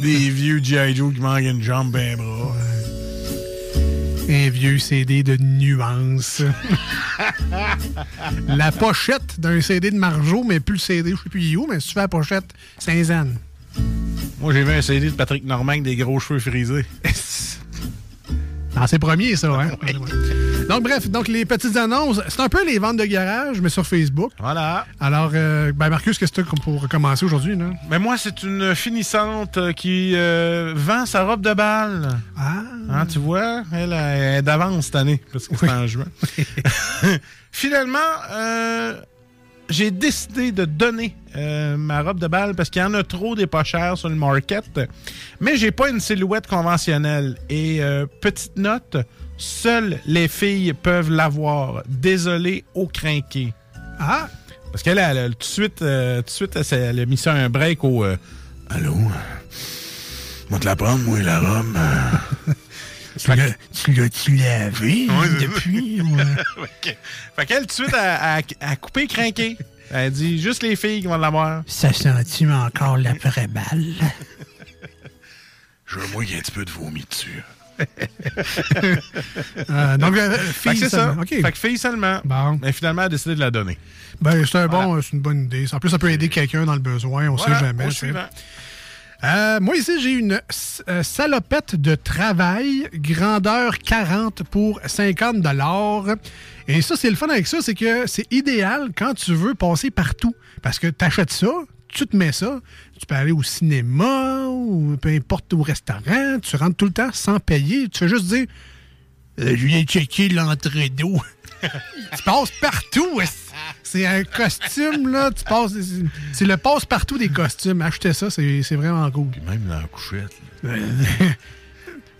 Des vieux G.I. Joe qui manquent une jambe, ben bras. Un vieux CD de nuances. [LAUGHS] la pochette d'un CD de Marjo, mais plus le CD, je sais plus où, mais si tu fais la pochette, Saint-Anne. Moi, j'ai vu un CD de Patrick Normand avec des gros cheveux frisés. [LAUGHS] Dans ses premiers, ça, hein? [LAUGHS] Donc, bref, donc les petites annonces, c'est un peu les ventes de garage, mais sur Facebook. Voilà. Alors, euh, ben Marcus, qu'est-ce que tu as pour commencer aujourd'hui, là? Mais moi, c'est une finissante euh, qui euh, vend sa robe de balle. Ah. Hein, tu vois, elle, est d'avance cette année, parce que c'est en juin. [LAUGHS] [LAUGHS] Finalement, euh, j'ai décidé de donner euh, ma robe de balle parce qu'il y en a trop des pas chers sur le market. Mais j'ai pas une silhouette conventionnelle. Et euh, petite note, seules les filles peuvent l'avoir. Désolé au crinqué. Ah! Parce qu'elle, elle, elle, tout de suite, euh, tout de suite elle a mis ça un break au. euh, Allô? Moi te la prendre, moi, la robe. [LAUGHS] Tu l'as- tu l'as-tu lavé Ouais, ça. depuis? ou, [LAUGHS] euh? Ok. Fait qu'elle, tout de suite, a, a, a coupé crinqué. Elle dit juste les filles qui vont l'avoir. Ça sent-tu encore l'après-balle? [LAUGHS] Je veux moi qu'il y ait un petit peu de vomi dessus. [LAUGHS] Euh, donc, euh, Fait que fille c'est ça. seulement. OK. Fait que fille seulement. Mais finalement, elle a décidé de la donner. Ben, c'est un bon, c'est une bonne idée. En plus, ça peut aider quelqu'un dans le besoin, on Voilà, sait jamais. au. Euh, moi, ici, j'ai une euh, salopette de travail, grandeur 40 pour 50 Et ça, c'est le fun avec ça, c'est que c'est idéal quand tu veux passer partout. Parce que tu achètes ça, tu te mets ça, tu peux aller au cinéma ou peu importe au restaurant, tu rentres tout le temps sans payer. Tu fais juste dire Euh, Je viens checker l'entrée d'eau. [LAUGHS] tu passes partout. C'est un costume, là? Tu passes. c'est- le passe-partout des costumes. Achetez ça, c'est c'est vraiment cool. Puis même dans la couchette. [LAUGHS]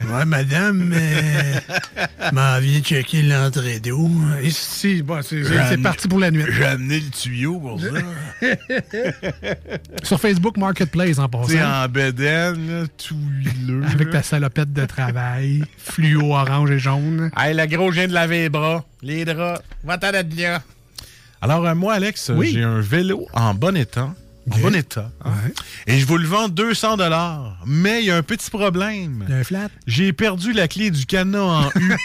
ouais, madame, euh, [LAUGHS] m'en vient checker l'entrée d'eau. Et si, bon, c'est parti pour la nuit. J'ai amené le tuyau pour ça. [LAUGHS] Sur Facebook Marketplace, en passant. en bedaine, là, tout huileux. Avec ta salopette de travail, [LAUGHS] fluo orange et jaune. Hey, le gros, je viens de laver les bras. Les draps. Va-t'en de là. Alors, euh, moi, Alex, Oui. j'ai un vélo en bon état. En bon état. hein. Et je vous le vends 200 Mais il y a un petit problème. Il y a un flat. J'ai perdu la clé du cadenas en U.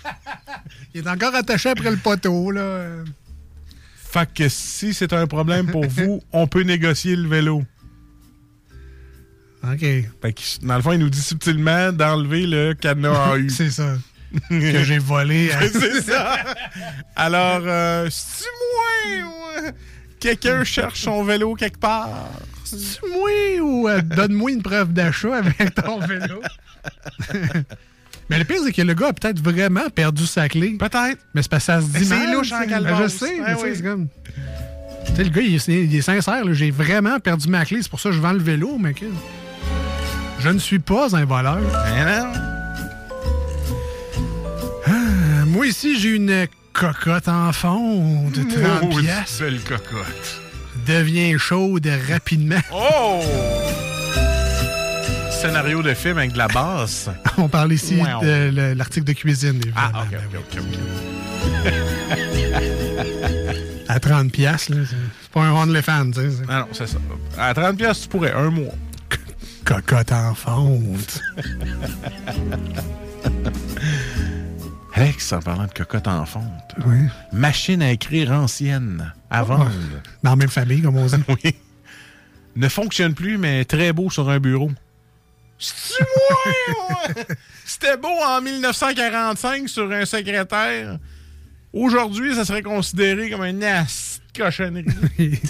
[LAUGHS] Il est encore attaché après le poteau, là. fait que si c'est un problème pour vous, on peut négocier le vélo. OK. Fait que, dans le fond, il nous dit subtilement d'enlever le cadenas en U. [LAUGHS] C'est ça. que j'ai volé. [LAUGHS] c'est ça. Alors, euh, c'est moi ou euh, quelqu'un cherche son vélo quelque part? C'est moi ou euh, donne-moi une preuve d'achat avec ton vélo? [LAUGHS] Mais le pire, c'est que le gars a peut-être vraiment perdu sa clé. Peut-être. Mais c'est parce que ça se dit Mais c'est mal, louche en tu sais. calvaire. Ben, Je sais, mais tu sais, oui. c'est comme... Tu sais, le gars, il est, il est sincère. là. J'ai vraiment perdu ma clé. C'est pour ça que je vends le vélo, mais que... Je ne suis pas un voleur. Ah, moi, ici, j'ai une cocotte en fond de 30 Oh, piastres? belle cocotte. Devient chaude rapidement. Oh! Scénario de film avec de la basse. [LAUGHS] On parle ici Wow. de le- l'article de cuisine. Ah, ok, ok, ok. À 30 piastres, c'est pas un tu sais. c'est- Ah non, c'est ça. À 30 pièces, tu pourrais, un mois. Cocotte en fonte. [LAUGHS] Alex, en parlant de cocotte en fonte. Oui. Machine à écrire ancienne, à vendre. Dans la même famille, comme on dit. [LAUGHS] oui. Ne fonctionne plus, mais très beau sur un bureau. [LAUGHS] C'était beau en 1945 sur un secrétaire. Aujourd'hui, ça serait considéré comme un as de cochonnerie. [LAUGHS]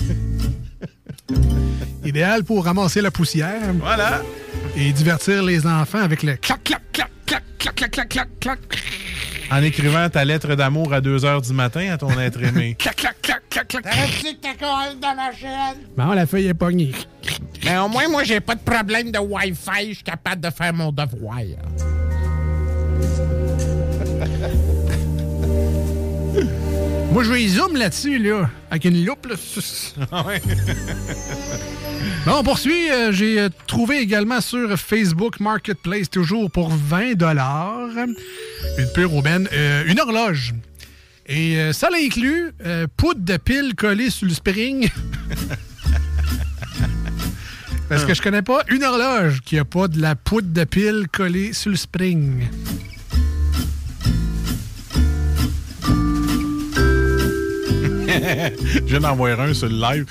Idéal pour ramasser la poussière. Voilà. Et divertir les enfants avec le clac, clac, clac, clac, clac, clac, clac, clac, clac. En écrivant ta lettre d'amour à 2 h du matin à ton être aimé. [LAUGHS] Clac, clac, clac, clac, clac. T'arrêtes-tu que ta colle dans ma chaîne? Bon, la feuille est pognée. Mais au moins, moi, j'ai pas de problème de Wi-Fi. Je suis capable de faire mon devoir. Moi, je vais y zoom là-dessus, là, avec une loupe. Là. [LAUGHS] On poursuit. Euh, J'ai euh, trouvé également sur Facebook Marketplace, toujours pour 20 une pure aubaine, euh, une horloge. Et ça l'inclut poudre de pile collée sur le spring. [LAUGHS] Parce que je connais pas une horloge qui a pas de la poudre de pile collée sur le spring. [LAUGHS] Je viens d'envoyer un sur le live.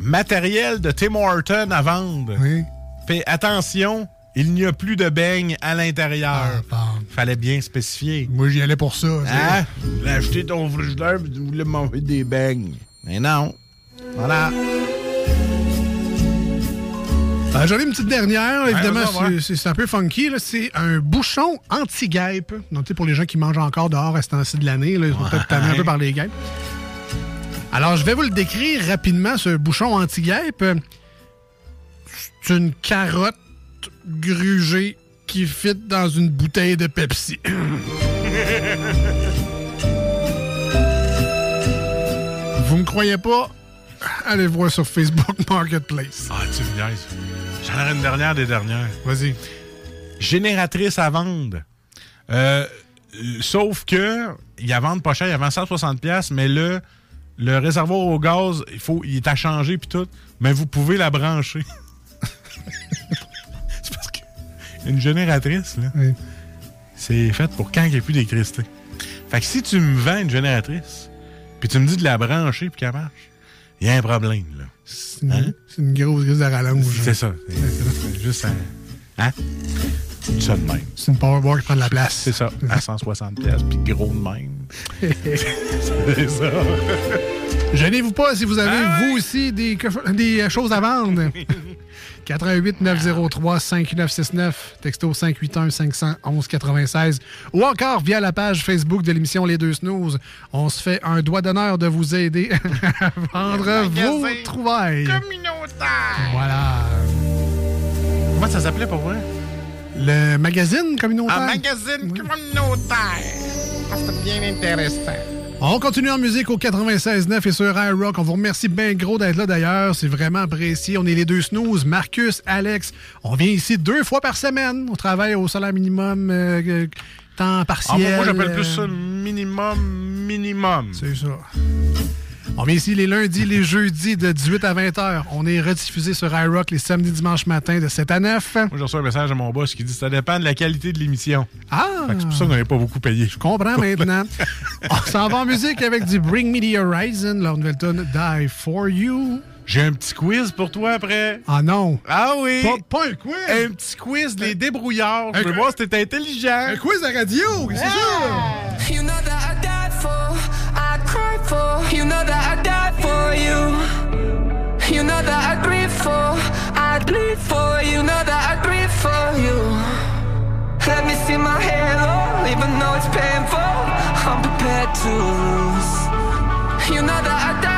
Matériel de Tim Horton à vendre. Oui. Fais attention, il n'y a plus de beignes à l'intérieur. Fallait bien spécifier. Moi, j'y allais pour ça. Hein? Voulais acheter ton frigidaire et tu voulais manger des beignes. Mais non. Voilà. Euh, J'en ai une petite dernière, évidemment, ouais. c'est- un peu funky. C'est un bouchon anti-guêpe. Donc, tu sais, pour les gens qui mangent encore dehors à ce temps-ci de l'année, ils sont peut-être tannés un peu par les guêpes. Alors, je vais vous le décrire rapidement, ce bouchon anti-guêpe. C'est une carotte grugée qui fit dans une bouteille de Pepsi. [LAUGHS] Vous me croyez pas? Allez voir sur Facebook [LAUGHS] Marketplace. Ah, tu me niaises. J'en aurais une dernière des dernières. Vas-y. Génératrice à vendre. Euh, sauf que, il à vendre pas cher, il vend 160$, piastres, mais le, le réservoir au gaz, il, faut, il est à changer puis tout, mais vous pouvez la brancher. [LAUGHS] C'est parce que une génératrice, là, c'est fait pour quand il n'y a plus d'électricité. Fait que si tu me vends une génératrice, puis tu me dis de la brancher puis qu'elle marche, il y a un problème, là. C'est une, une grosse grise de rallonge. C'est ça. C'est juste un. Hein? Ça de même. C'est une powerboard qui prend de la place. C'est ça. À 160 pièces, puis gros de même. [LAUGHS] c'est ça. Gênez-vous pas si vous avez, Ah vous aussi, des, des euh, choses à vendre. 88 903 5969, texto 581 511 96 ou encore via la page Facebook de l'émission Les Deux Snooze. On se fait un doigt d'honneur de vous aider [LAUGHS] à vendre vos trouvailles. Voilà. Comment ça s'appelait pour vrai? Le magazine communautaire. Un magazine communautaire. Ah, c'est bien intéressant. On continue en musique au 96.9 et sur iRock. On vous remercie bien gros d'être là d'ailleurs. C'est vraiment apprécié. On est les deux snooze, Marcus, Alex. On vient ici deux fois par semaine. On travaille au salaire minimum, euh, euh, temps Ah, partiel. moi, j'appelle euh, plus ça minimum, minimum. C'est ça. On vient ici les lundis, les jeudis de 18 à 20 heures. On est rediffusé sur iRock les samedis, dimanches matin de 7 à 9. Moi, j'ai reçu un message de mon boss qui dit ça dépend de la qualité de l'émission. Ah! Fait que C'est pour ça qu'on n'avait pas beaucoup payé. Je comprends maintenant. [LAUGHS] On s'en va en musique avec du Bring Me the Horizon, leur nouvelle tune Die For You. J'ai un petit quiz pour toi après. Ah non. Ah oui. Pas, pas un quiz. Un petit quiz des débrouillards. Je veux voir si t'es intelligent. Un quiz à radio, c'est ça? For you. You know that I grieve for, I bleed for. You know that I grieve for you. Let me see my halo, even though it's painful. I'm prepared to lose. You know that I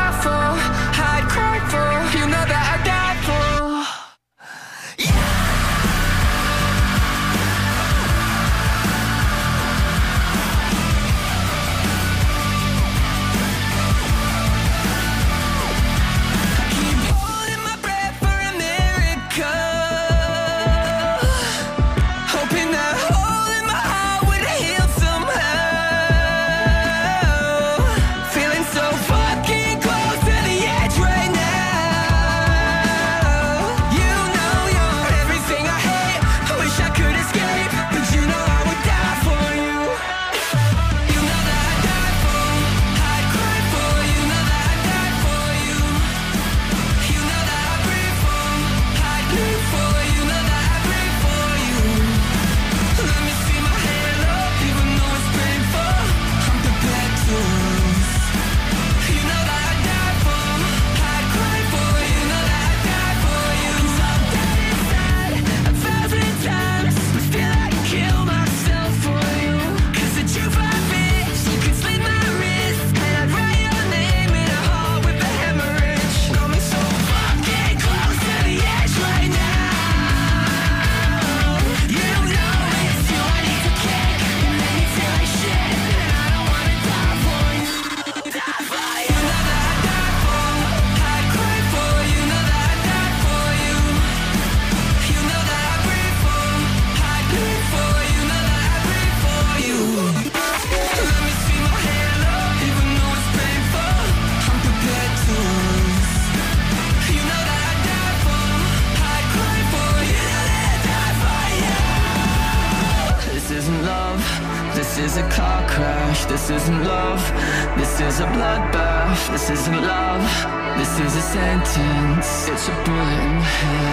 This isn't love. This is a bloodbath. This isn't love. This is a sentence. It's a bullet in the head.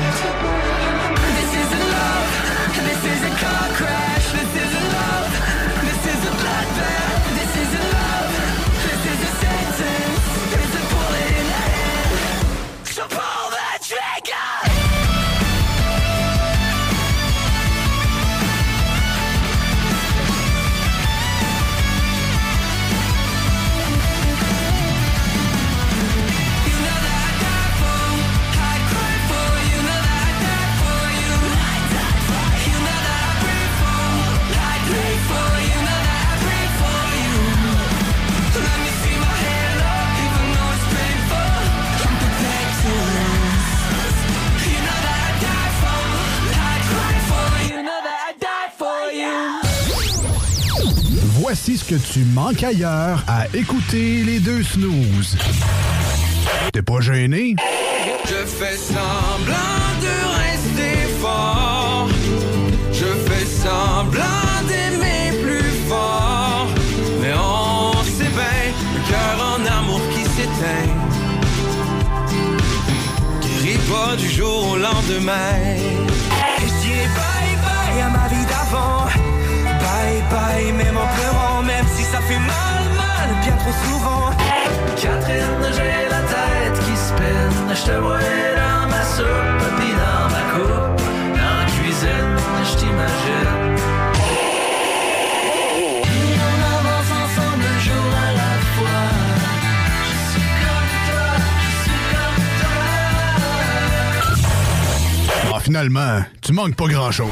Voici ce que tu manques ailleurs à écouter les deux snooze. T'es pas gêné? Je fais semblant de rester fort. Je fais semblant d'aimer plus fort. Mais on sait bien, le cœur en amour qui s'éteint. pas du jour au lendemain. Bien trop souvent. Catherine, j'ai la tête qui spinne. Je te vois dans ma soupe, puis dans ma coupe. Dans la cuisine, je t'imagine. Finalement, tu manques pas grand-chose.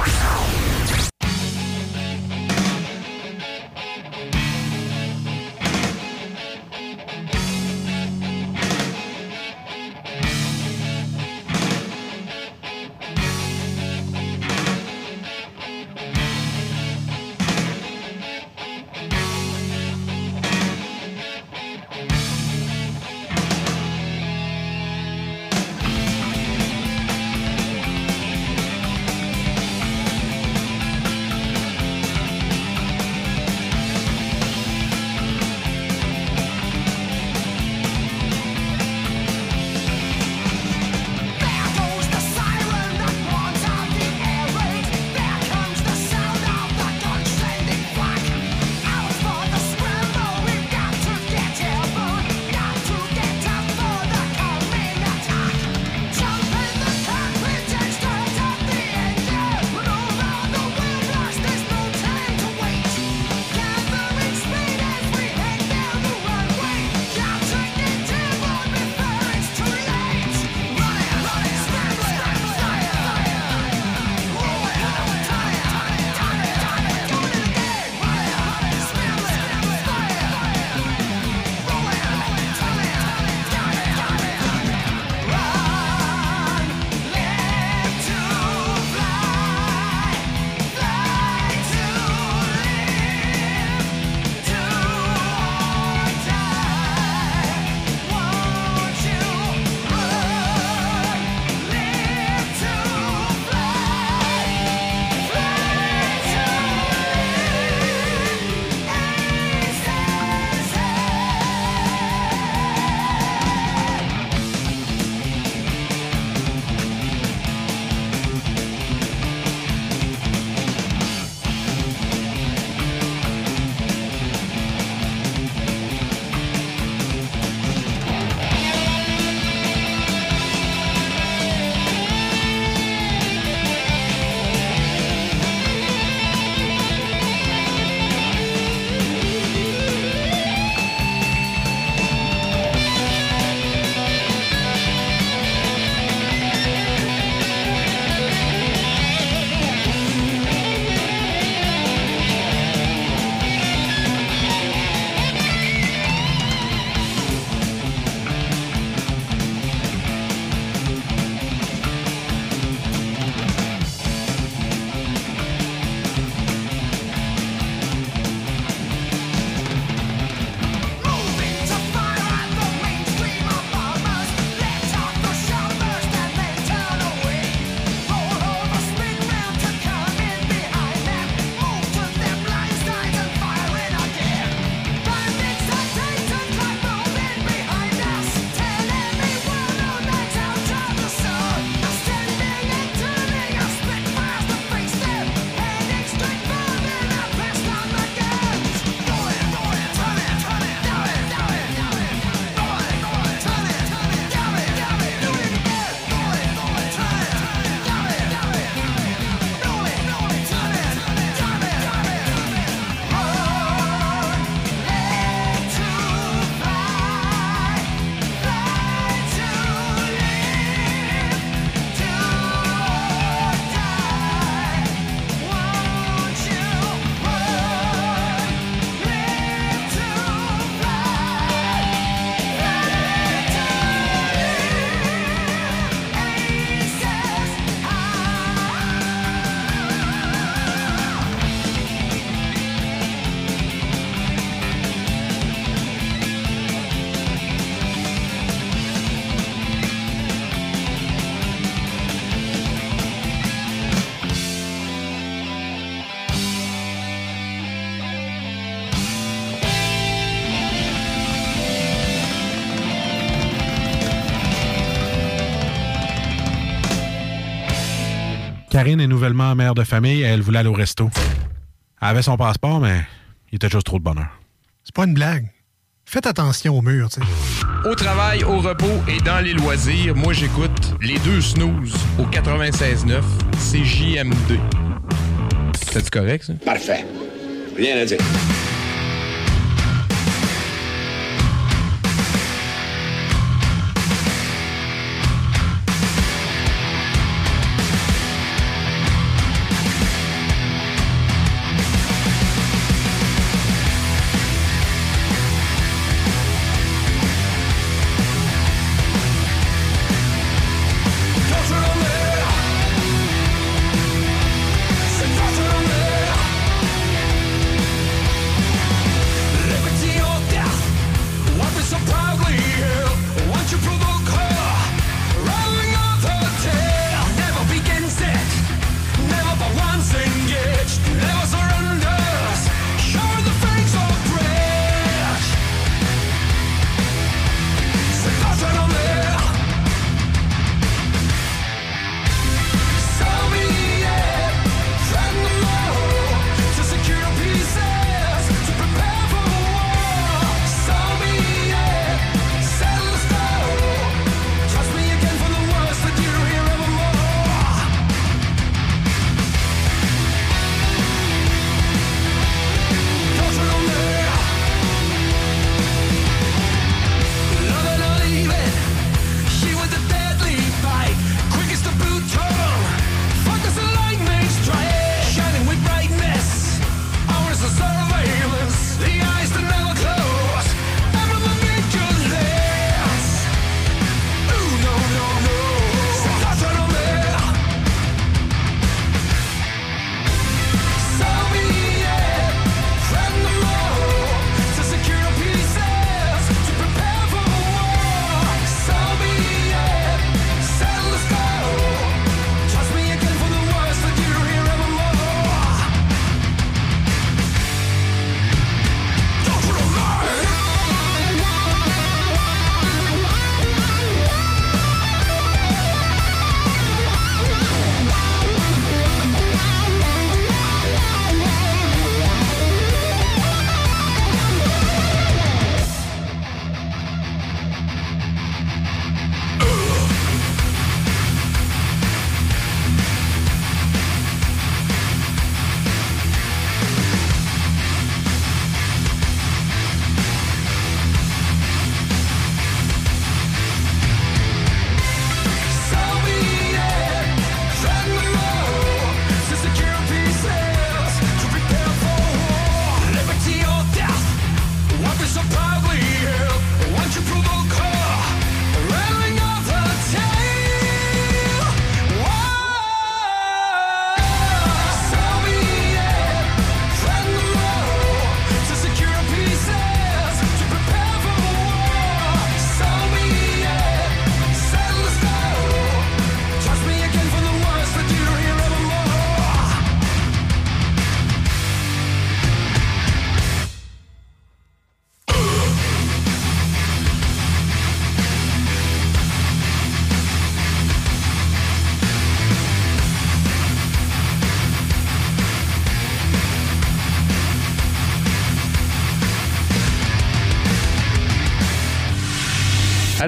Karine est nouvellement mère de famille, elle voulait aller au resto. Elle avait son passeport, mais il était juste trop de bonheur. C'est pas une blague. Faites attention au mur, tu sais. Au travail, au repos et dans les loisirs, moi j'écoute les deux snooze au 96.9, c'est JMD. C'est correct, ça? Parfait. Rien à dire.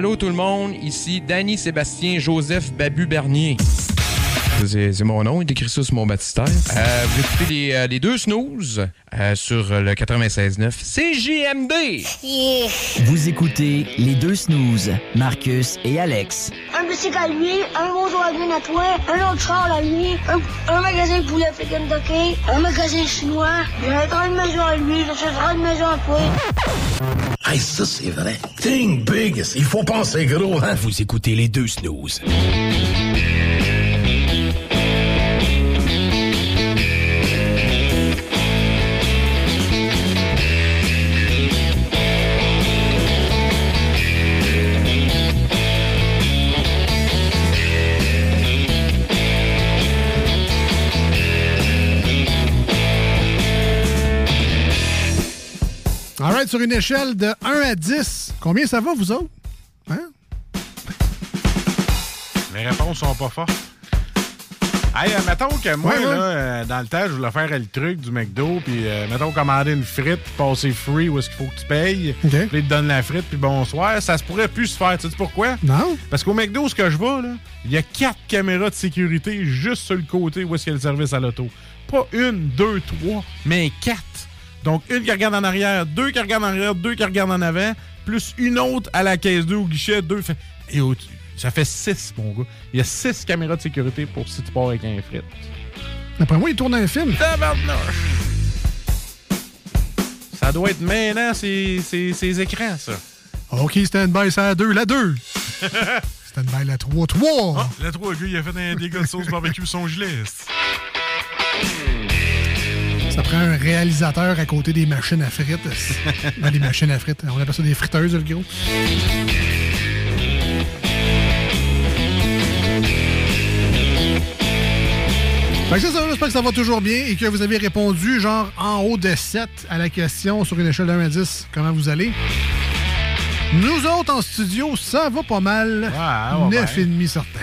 Allô tout le monde, ici Danny Sébastien Joseph Babu Bernier. C'est mon nom, il écrit ça sur mon baptistère. Euh, vous écoutez les, euh, les deux snooze euh, sur le 96.9 CJMD. Vous écoutez les deux snooze, Marcus et Alex. Un bicycle à lui, un bonjour à lui à toi, un autre char à lui, un, un magasin de poulet à Kentucky, un magasin chinois, j'ai un grande maison à lui, j'achèterai une maison à toi. Hey, ça, c'est vrai. Think big. Il faut penser gros, hein? Vous écoutez les deux snooze. Sur une échelle de 1 à 10, combien ça va, vous autres? Hein? Les réponses sont pas fortes. Hey, euh, mettons que moi, Ouais, ouais. là, euh, dans le temps, je voulais faire le truc du McDo, puis euh, mettons commander une frite, puis passer free où est-ce qu'il faut que tu payes. OK. Puis ils te donnent la frite, puis bonsoir. Ça se pourrait plus se faire. Tu sais pourquoi? Non. Parce qu'au McDo, ce que je vois, là, il y a quatre caméras de sécurité juste sur le côté où est-ce qu'il y a le service à l'auto. Pas une, deux, trois, mais quatre. Donc, une qui regarde en arrière, deux qui regardent en arrière, deux qui regardent en avant, plus une autre à la caisse 2 au guichet, deux. Fait... Et au- ça fait six, mon gars. Il y a six caméras de sécurité pour si tu pars avec un frite. D'après moi, il tourne un film. Ça doit être maintenant, ces, ces, ces écrans, ça. OK, stand-by, c'est la 2. La 2. stand-by, la 3. 3. Ah, le 3, gars, il a fait un dégât de sauce barbecue son gilet. Ça prend un réalisateur à côté des machines à frites. [LAUGHS] Des machines à frites. On appelle ça des friteuses, le gros. Fait que c'est ça, j'espère que ça va toujours bien et que vous avez répondu genre en haut de 7 à la question sur une échelle de 1 à 10, comment vous allez? Nous autres en studio, ça va pas mal. ouais, 9,5 certain.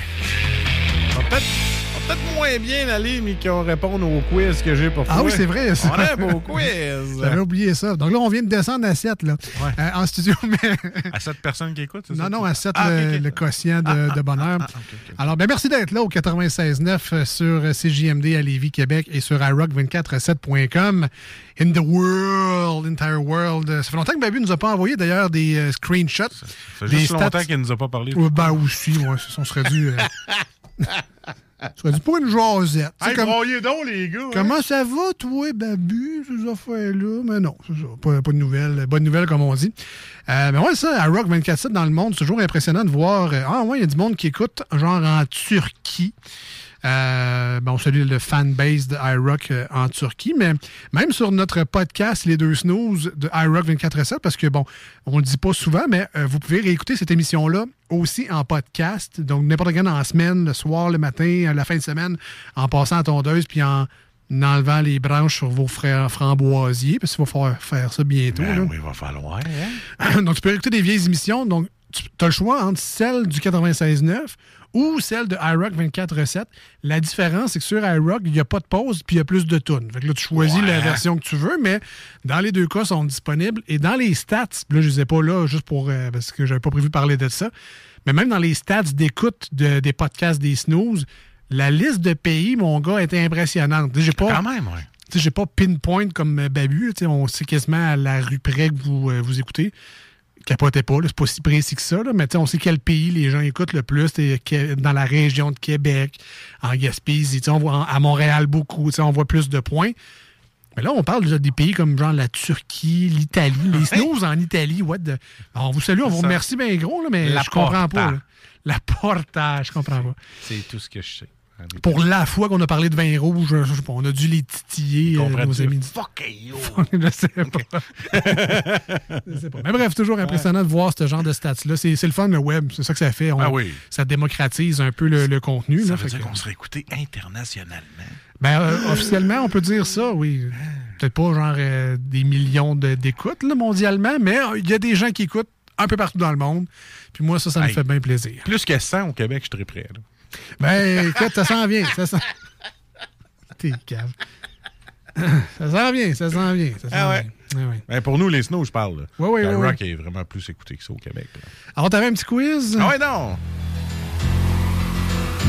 Peut-être moins bien aller, mais qu'on réponde au quiz que j'ai pour toi. Ah oui, c'est vrai. ça. On a un beau quiz. [LAUGHS] J'avais oublié ça. Donc là, on vient de descendre à 7 là, Euh, en studio. [LAUGHS] Mais... À cette personne qui écoute, c'est ça? Non, non, à 7, Ah, le, quotient de, de bonheur. Alors, ben, merci d'être là au 96.9 euh, sur euh, CJMD à Lévis, Québec et sur iRock247.com. In the world, entire world. Ça fait longtemps que Babu nous a pas envoyé d'ailleurs des euh, screenshots. Ça fait des juste stats. longtemps qu'il nous a pas parlé. Ouais, ben aussi, ouais, ça, on serait dû. euh, [LAUGHS] on serait dû pour une jasette. Hey, comme- donc, les gars. hein. Comment ça va, toi, Babu, ces affaires-là? Mais non, c'est ça. Pas, pas de nouvelles. Bonne nouvelle, comme on dit. Euh, mais ouais, ça, à Rock 24 dans le monde, c'est toujours impressionnant de voir. euh, ah, ouais, il y a du monde qui écoute, genre en Turquie. Euh, bon, celui le fanbase de iRock euh, en Turquie, mais même sur notre podcast Les Deux Snooze de iRock 24 parce que bon, on le dit pas souvent, mais euh, vous pouvez réécouter cette émission-là aussi en podcast, donc n'importe quand en semaine, le soir, le matin, à la fin de semaine, en passant à tondeuse, puis en enlevant les branches sur vos frères framboisiers, parce qu'il va falloir faire ça bientôt. Ben là. oui, il va falloir. Hein? [COUGHS] donc, tu peux écouter des vieilles émissions. Donc, tu as le choix entre celle du 96.9 ou celle de iRock 24.7. La différence, c'est que sur iRock, il n'y a pas de pause puis il y a plus de tunes. Fait que là, tu choisis la version que tu veux, mais dans les deux cas, sont disponibles. Et dans les stats, là, je ne les ai pas là juste pour euh, parce que j'avais pas prévu de parler de ça, mais même dans les stats d'écoute de- des podcasts des snooze, la liste de pays, mon gars, était impressionnante. J'ai pas, Quand même, ouais. j'ai pas pinpoint comme Babu. On sait quasiment à la rue près que vous, euh, vous écoutez. Capotez pas, c'est pas si précis que ça, là, mais on sait quel pays les gens écoutent le plus. Dans la région de Québec, en Gaspésie, on voit en- à Montréal beaucoup, on voit plus de points. Mais là, on parle déjà des pays comme genre la Turquie, l'Italie, les snooze en Italie. What the- on vous salue, on vous remercie bien gros, là, mais La je comprends porta. pas. là. La porta, je comprends pas. C'est tout ce que je sais. Pour la fois qu'on a parlé de vin rouge, je sais pas, on a dû les titiller, euh, nos amis. Fuck you! je sais pas. [LAUGHS] Je sais pas. Mais bref, toujours impressionnant de voir ce genre de stats-là. C'est le fun, le web. C'est ça que ça fait. On- Ah oui. Ça démocratise un peu le, le contenu. Ça là. veut dire qu'on serait écouté internationalement. ben, euh, officiellement, on peut dire ça, oui. Peut-être pas genre euh, des millions d'écoutes mondialement, mais euh, il y a des gens qui écoutent un peu partout dans le monde. Puis moi, ça, ça me fait bien plaisir. Plus que 100 au Québec, je suis très prêt. là. Ben, écoute, ça s'en vient. Ça s'en... T'es cave. Ça s'en vient, ça s'en vient. Ça Ah ouais. vient. Ah ouais. Ben, pour nous, les snows, je parle. là. Ouais, ouais, Le ouais, rock ouais. est vraiment plus écouté que ça au Québec. là. Alors, t'avais un petit quiz? Ah ouais, non!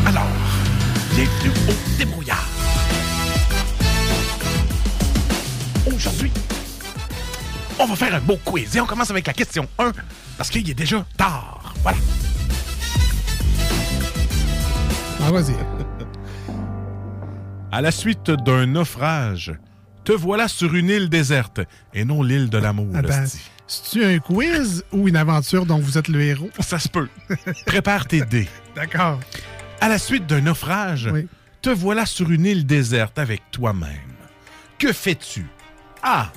Alors, bienvenue au débrouillard. Aujourd'hui, on va faire un beau quiz et on commence avec la question 1 parce qu'il est déjà tard. Voilà. Ah, vas-y. [LAUGHS] À la suite d'un naufrage, te voilà sur une île déserte et non l'île de l'amour. Attends, hostie. c'est-tu un quiz ou une aventure dont vous êtes le héros? Ça se peut. Prépare tes dés. [LAUGHS] D'accord. À la suite d'un naufrage, te voilà sur une île déserte avec toi-même. Que fais-tu? A.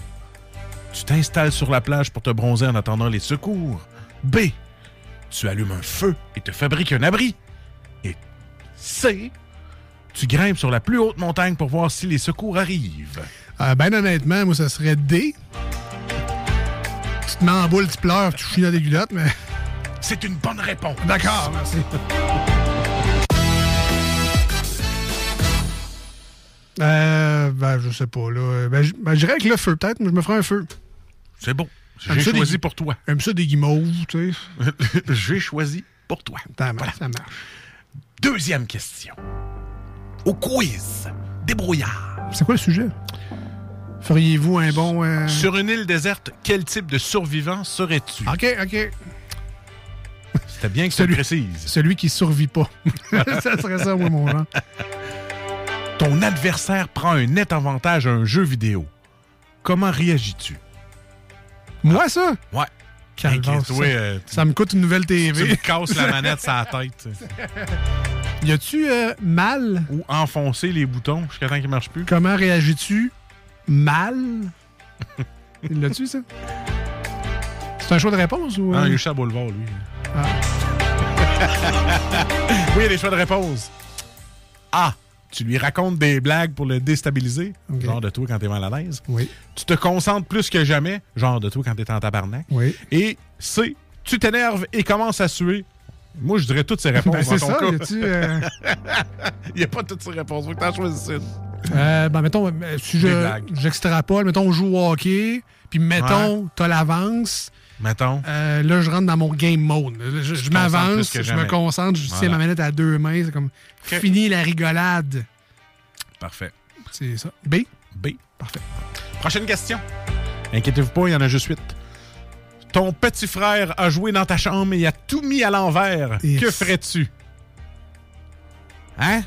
Tu t'installes sur la plage pour te bronzer en attendant les secours. B. Tu allumes un feu et te fabriques un abri. C. Tu grimpes sur la plus haute montagne pour voir si les secours arrivent. Euh, ben honnêtement, moi, ça serait D. Tu te mets en boule, tu pleures, tu chies dans des culottes, mais... [LAUGHS] C'est une bonne réponse. D'accord, merci. Euh, ben, je sais pas, là. Ben, je ben, dirais avec le feu, peut-être, mais je me ferai un feu. C'est bon. J'ai choisi des- pour toi. J'aime ça des guimauves, tu sais. [LAUGHS] J'ai choisi pour toi. Ça marche, ça marche. Deuxième question. Au quiz. Débrouillard. C'est quoi le sujet? Feriez-vous un bon... euh, Sur une île déserte, quel type de survivant serais-tu? OK, OK. C'était bien que tu le Celui- précises. Celui qui survit pas. [LAUGHS] ça serait ça, moi, mon genre. Ton adversaire prend un net avantage à un jeu vidéo. Comment réagis-tu? Moi, ça? Ouais. Ça, euh, ça me coûte une nouvelle tu me TV. casses la manette la tête. [LAUGHS] Y a-tu euh, mal? Ou enfoncer les boutons jusqu'à temps qu'ils ne marchent plus. Comment réagis-tu? Mal? [LAUGHS] L'as-tu, ça? C'est un choix de réponse ou... Ah, euh? il est chat boulevard, lui. Ah. [LAUGHS] oui, il y a des choix de réponse. A. Tu lui racontes des blagues pour le déstabiliser, genre de toi quand t'es mal à l'aise. Oui. Tu te concentres plus que jamais, genre de toi quand t'es en tabarnak. Oui. Et C. Tu t'énerves et commences à suer. Moi, je dirais toutes ces [LAUGHS] réponses Ben, c'est ça, cas. y a-tu, euh, [LAUGHS] Il n'y a pas toutes ces réponses. Faut que t'en choisisses une. Euh, ben, mettons, euh, si je, j'extrapole, mettons, on joue au hockey, puis mettons, t'as l'avance. Mettons. Euh, là, je rentre dans mon game mode. Je, m'avance, je me concentre, je tiens ma manette à deux mains. C'est comme fini la rigolade. Parfait. C'est ça. B? B. Parfait. Prochaine question. Inquiétez-vous pas, il y en a juste huit. Ton petit frère a joué dans ta chambre et a tout mis à l'envers. Yes. Que ferais-tu? Hein?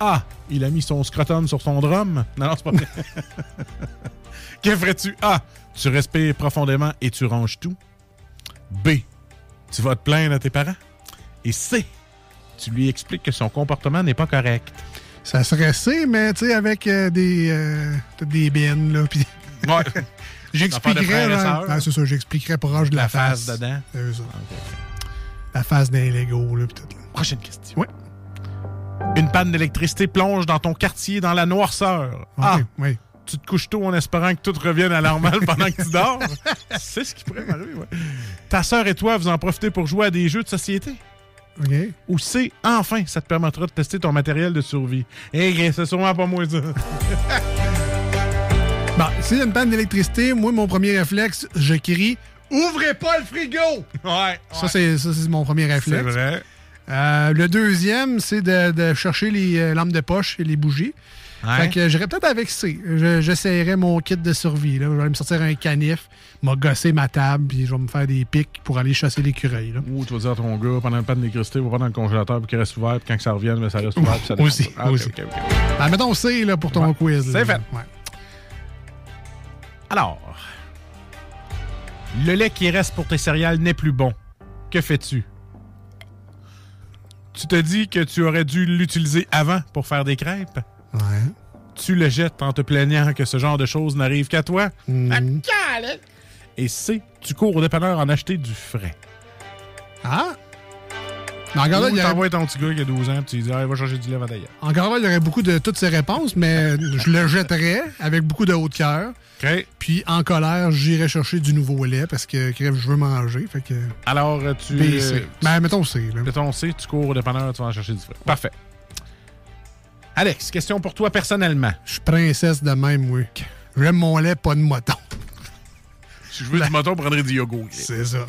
A. Il a mis son scrotum sur son drum. Non, non, c'est pas vrai. [LAUGHS] que ferais-tu? A. Tu respires profondément et tu ranges tout. B. Tu vas te plaindre à tes parents. Et C. Tu lui expliques que son comportement n'est pas correct. Ça serait C, mais tu sais, avec euh, des, euh, peut-être des bennes, là. Puis Ouais. [LAUGHS] J'expliquerais. ah, c'est ça, j'expliquerais proche de la, La face dedans. Ça. La face d'un Lego, là, peut-être. Prochaine question. Oui. Une panne d'électricité plonge dans ton quartier dans la noirceur. Ah, oui. Tu te couches tôt en espérant que tout revienne à la normale [LAUGHS] pendant que tu dors. C'est ce qui pourrait m'arriver, ouais. Ta sœur et toi, vous en profitez pour jouer à des jeux de société. OK. Ou C, enfin, ça te permettra de tester ton matériel de survie. Eh, c'est sûrement pas moi, ça. [LAUGHS] Bon, s'il y a une panne d'électricité, moi, mon premier réflexe, je crie Ouvrez pas le frigo! Ouais. Ça, c'est ça, c'est mon premier réflexe. C'est vrai. Euh, le deuxième, c'est de, de chercher les euh, lampes de poche et les bougies. Ouais. Fait que j'irais peut-être avec C. Je- J'essayerais mon kit de survie. Là. Je vais me sortir un canif, m'a gossé ma table, puis je vais me faire des pics pour aller chasser l'écureuil. Ou tu vas dire à ton gars, pendant le panne d'électricité, va pas dans le congélateur puis qu'il reste ouvert, puis quand ça revienne, ben, ça reste ouvert, puis ça Aussi. Ah, ok, aussi. Ben, mettons C là, pour ton quiz. C'est fait. Ouais. Alors, le lait qui reste pour tes céréales n'est plus bon. Que fais-tu? Tu te dis que tu aurais dû l'utiliser avant pour faire des crêpes? Ouais. Tu le jettes en te plaignant que ce genre de choses n'arrive qu'à toi? Mhm. Et C, tu cours au dépanneur en acheter du frais. Ah! Mais encore là, il y aurait- t'envoies ton petit gars qui a 12 ans puis tu dis ah, va chercher du lait avant d'ailleurs. Encore là, il y aurait beaucoup de toutes ces réponses, mais je le jetterais avec beaucoup de haut de cœur. OK. Puis en colère, j'irais chercher du nouveau lait parce que crève, je veux manger. Fait que. Alors, tu. C. euh, Ben, mettons C. Là. Mettons C, tu cours au dépanneur, tu vas en chercher du frais. Parfait. Alex, question pour toi personnellement. Je suis princesse de même, oui. J'aime mon lait, pas de moton. Si je veux du moton, je prendrais du yogourt. C'est ça.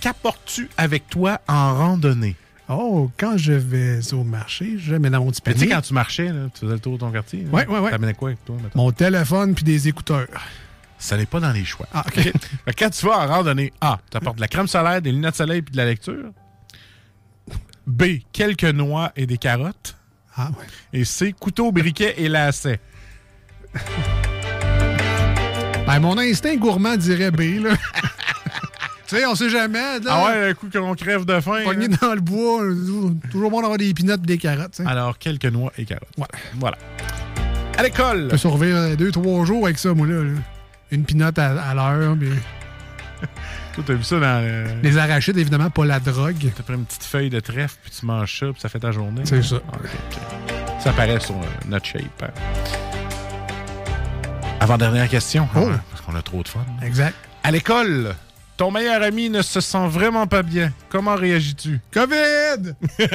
Qu'apportes-tu avec toi en randonnée? Oh, quand je vais au marché, je mets dans mon petit Mais tu sais, panier quand tu marchais, là, tu faisais le tour de ton quartier. là, Ouais, ouais, ouais. T'amenais quoi avec toi, mettons? mon téléphone puis des écouteurs. Ça n'est pas dans les choix. Ah, OK. [LAUGHS] Quand tu vas en randonnée, A, tu apportes de la crème solaire, des lunettes de soleil puis de la lecture. B, quelques noix et des carottes. Ah, ouais. Et C, couteau, briquet et lacet. [LAUGHS] Ben, mon instinct gourmand dirait B, là. [LAUGHS] tu sais, on sait jamais. Là, Ah ouais, un coup qu'on crève de faim. Pogné hein. dans le bois, toujours- bon d'avoir des pinottes et des carottes. tu. Alors, quelques noix et carottes. Ouais. Voilà. À l'école. Je peux survivre deux, trois jours avec ça, moi, là. là. Une pinotte à, à l'heure, puis Toi, t'as vu ça dans. le- les arachides, évidemment, pas la drogue. T'as pris une petite feuille de trèfle, puis tu manges ça, puis ça fait ta journée. C'est ça. Ah. Ça paraît sur euh, notre shape. hein. Avant-dernière question, Oh. hein, parce qu'on a trop de fun. Exact. À l'école, ton meilleur ami ne se sent vraiment pas bien. Comment réagis-tu? COVID! [LAUGHS]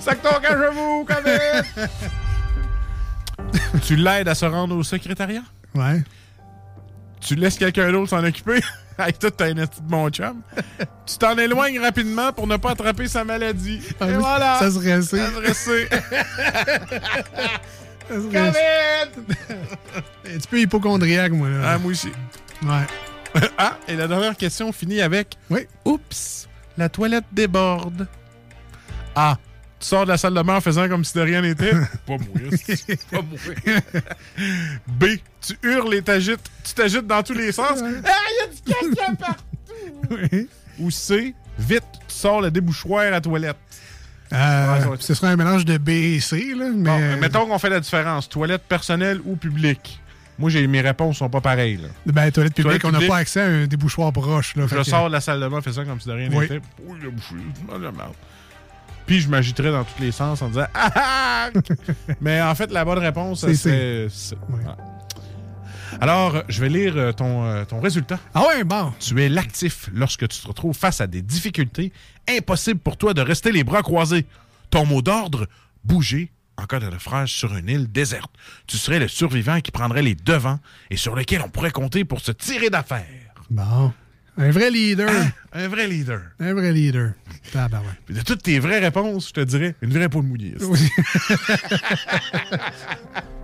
Sac ton cachez-vous, COVID! [LAUGHS] [LAUGHS] tu l'aides à se rendre au secrétariat? Ouais. Tu laisses quelqu'un d'autre s'en occuper? [LAUGHS] Avec tout un petit de mon chum. [LAUGHS] tu t'en éloignes rapidement pour ne pas attraper sa maladie. Ah Et voilà! ça serait assez. Ça assez. Ça Un petit peu hypochondriaque, moi. Là. Ah, moi aussi. Ouais. ah, et la dernière question finit avec Oui. Oups, la toilette déborde. A. Tu sors de la salle de bain en faisant comme si de rien n'était. [LAUGHS] pas mourir. Pas mourir. [LAUGHS] B. Tu hurles et t'agites. Tu t'agites dans tous les sens. Ah, il y a du caca partout. [LAUGHS] Ou C. Vite, tu sors le débouchoir à la toilette. Euh, Ouais, être- ce serait un mélange de B et C, là, mais... Bon, euh, mettons qu'on fait la différence. Toilette personnelle ou publique. Moi, j'ai mes réponses sont pas pareilles. là. Ben, toilette publique, Toilette on n'a pas accès à un débouchoir proche. Là, Je que- sors de la salle de bain, fais ça comme si de rien Oui. n'était. Oui, Puis je m'agiterais dans tous les sens en disant Ah ah! [LAUGHS] Mais en fait, la bonne réponse, C'est c'est. Alors, je vais lire euh, ton, euh, ton résultat. Ah ouais, bon. Tu es l'actif lorsque tu te retrouves face à des difficultés. Impossible pour toi de rester les bras croisés. Ton mot d'ordre, bouger en cas de naufrage sur une île déserte. Tu serais le survivant qui prendrait les devants et sur lequel on pourrait compter pour se tirer d'affaire. Bon. Un vrai leader. Un vrai leader. Un vrai leader. Tabarouette. Puis de toutes tes vraies réponses, je te dirais, une vraie poule mouillée. Oui. [LAUGHS]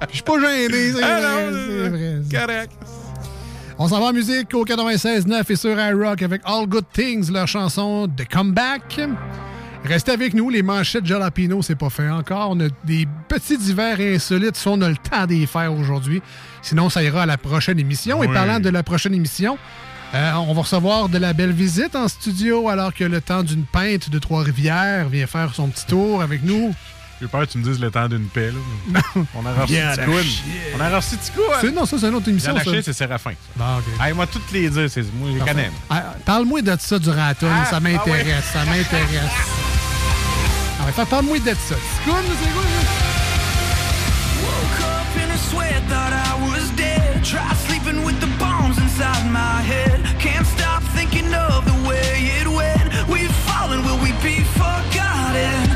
Je suis pas gêné, c'est Ah vrai. c'est. Correct. On s'en va en musique au 96.9 et sur iRock avec All Good Things, leur chanson The Comeback. Restez avec nous, les manchettes Jalapino, c'est pas fait encore. On a des petits divers insolites, si on a le temps d'y faire aujourd'hui. Sinon, ça ira à la prochaine émission. Et parlant de la prochaine émission, euh, on va recevoir de la belle visite en studio alors que le temps d'une pinte de Trois-Rivières vient faire son petit tour avec nous. J'ai peur que tu me dises le temps d'une paix. Là. [LAUGHS] On a reçu chier. On a reçu Ticoune. C'est- Non, ça, c'est une autre émission. Yann ça. C'est Séraphin. Bon, OK. Hey, moi, toutes les dire, c'est moi, je les connais. Ah, Parle-moi de ça durant la tourne, Ah, ça m'intéresse, ça m'intéresse. Ah ouais, fait, parle-moi de ça. Ticoune, c'est quoi, là? Woke up in a sweat, thought I was dead. Try sleeping with the bombs inside my head. Forgotten?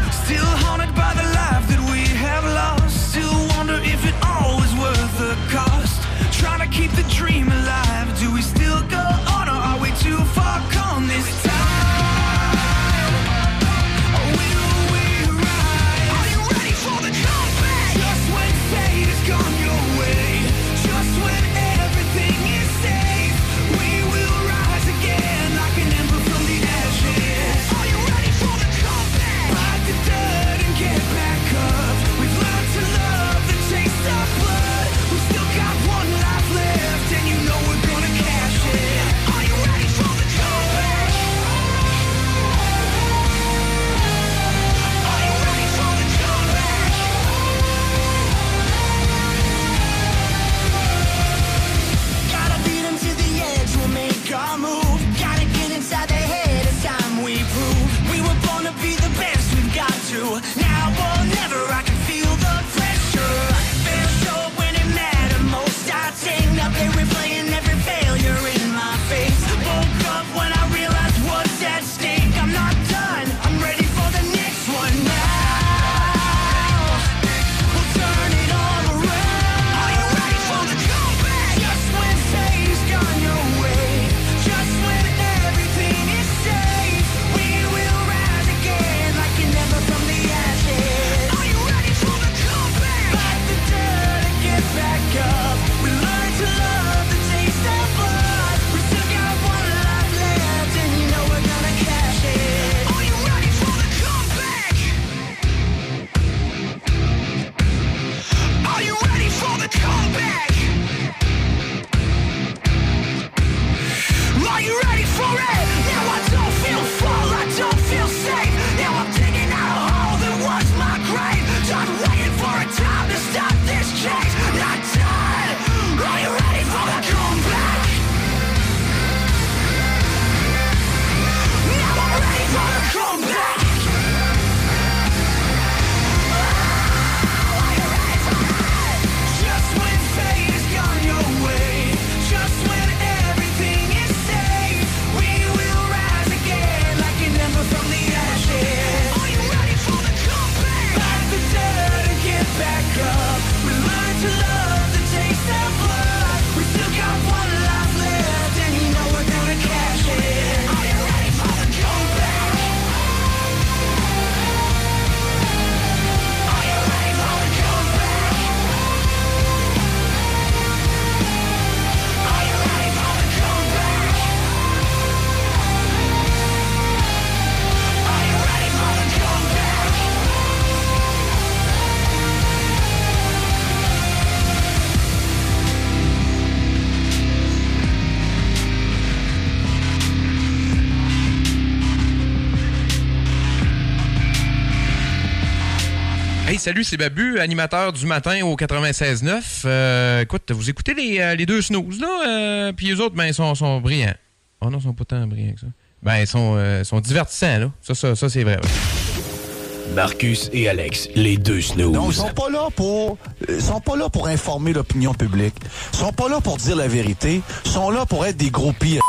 Salut, c'est Babu, animateur du matin au 96.9. Euh, écoute, vous écoutez les, euh, les deux snooze, là, euh, puis les autres, ben, ils sont, sont brillants. Oh non, ils sont pas tant brillants que ça. Ben, ils sont, euh, sont divertissants, là. Ça, ça, ça c'est vrai. ouais. Marcus et Alex, les deux snooze. Non, ils sont pas là pour ils sont pas là pour informer l'opinion publique. Ils sont pas là pour dire la vérité, ils sont là pour être des gros pires.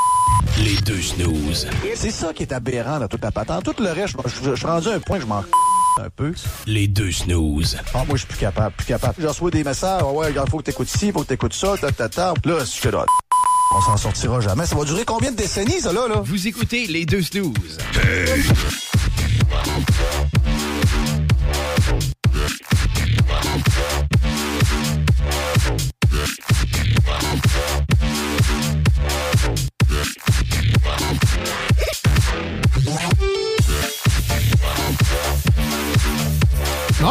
Les deux snooze. C'est ça qui est aberrant dans toute la patente. Tout le reste, je, suis rendu à un point que je m'en un peu. Les deux snooze. Ah, moi, je suis plus capable, plus capable. Je reçois des messages, Ah ouais, il faut que t'écoutes ci, faut que t'écoutes ça, ta, ta, ta. Là, je fais là. On s'en sortira jamais. Ça va durer combien de décennies, ça, là, là? Vous écoutez les deux snooze.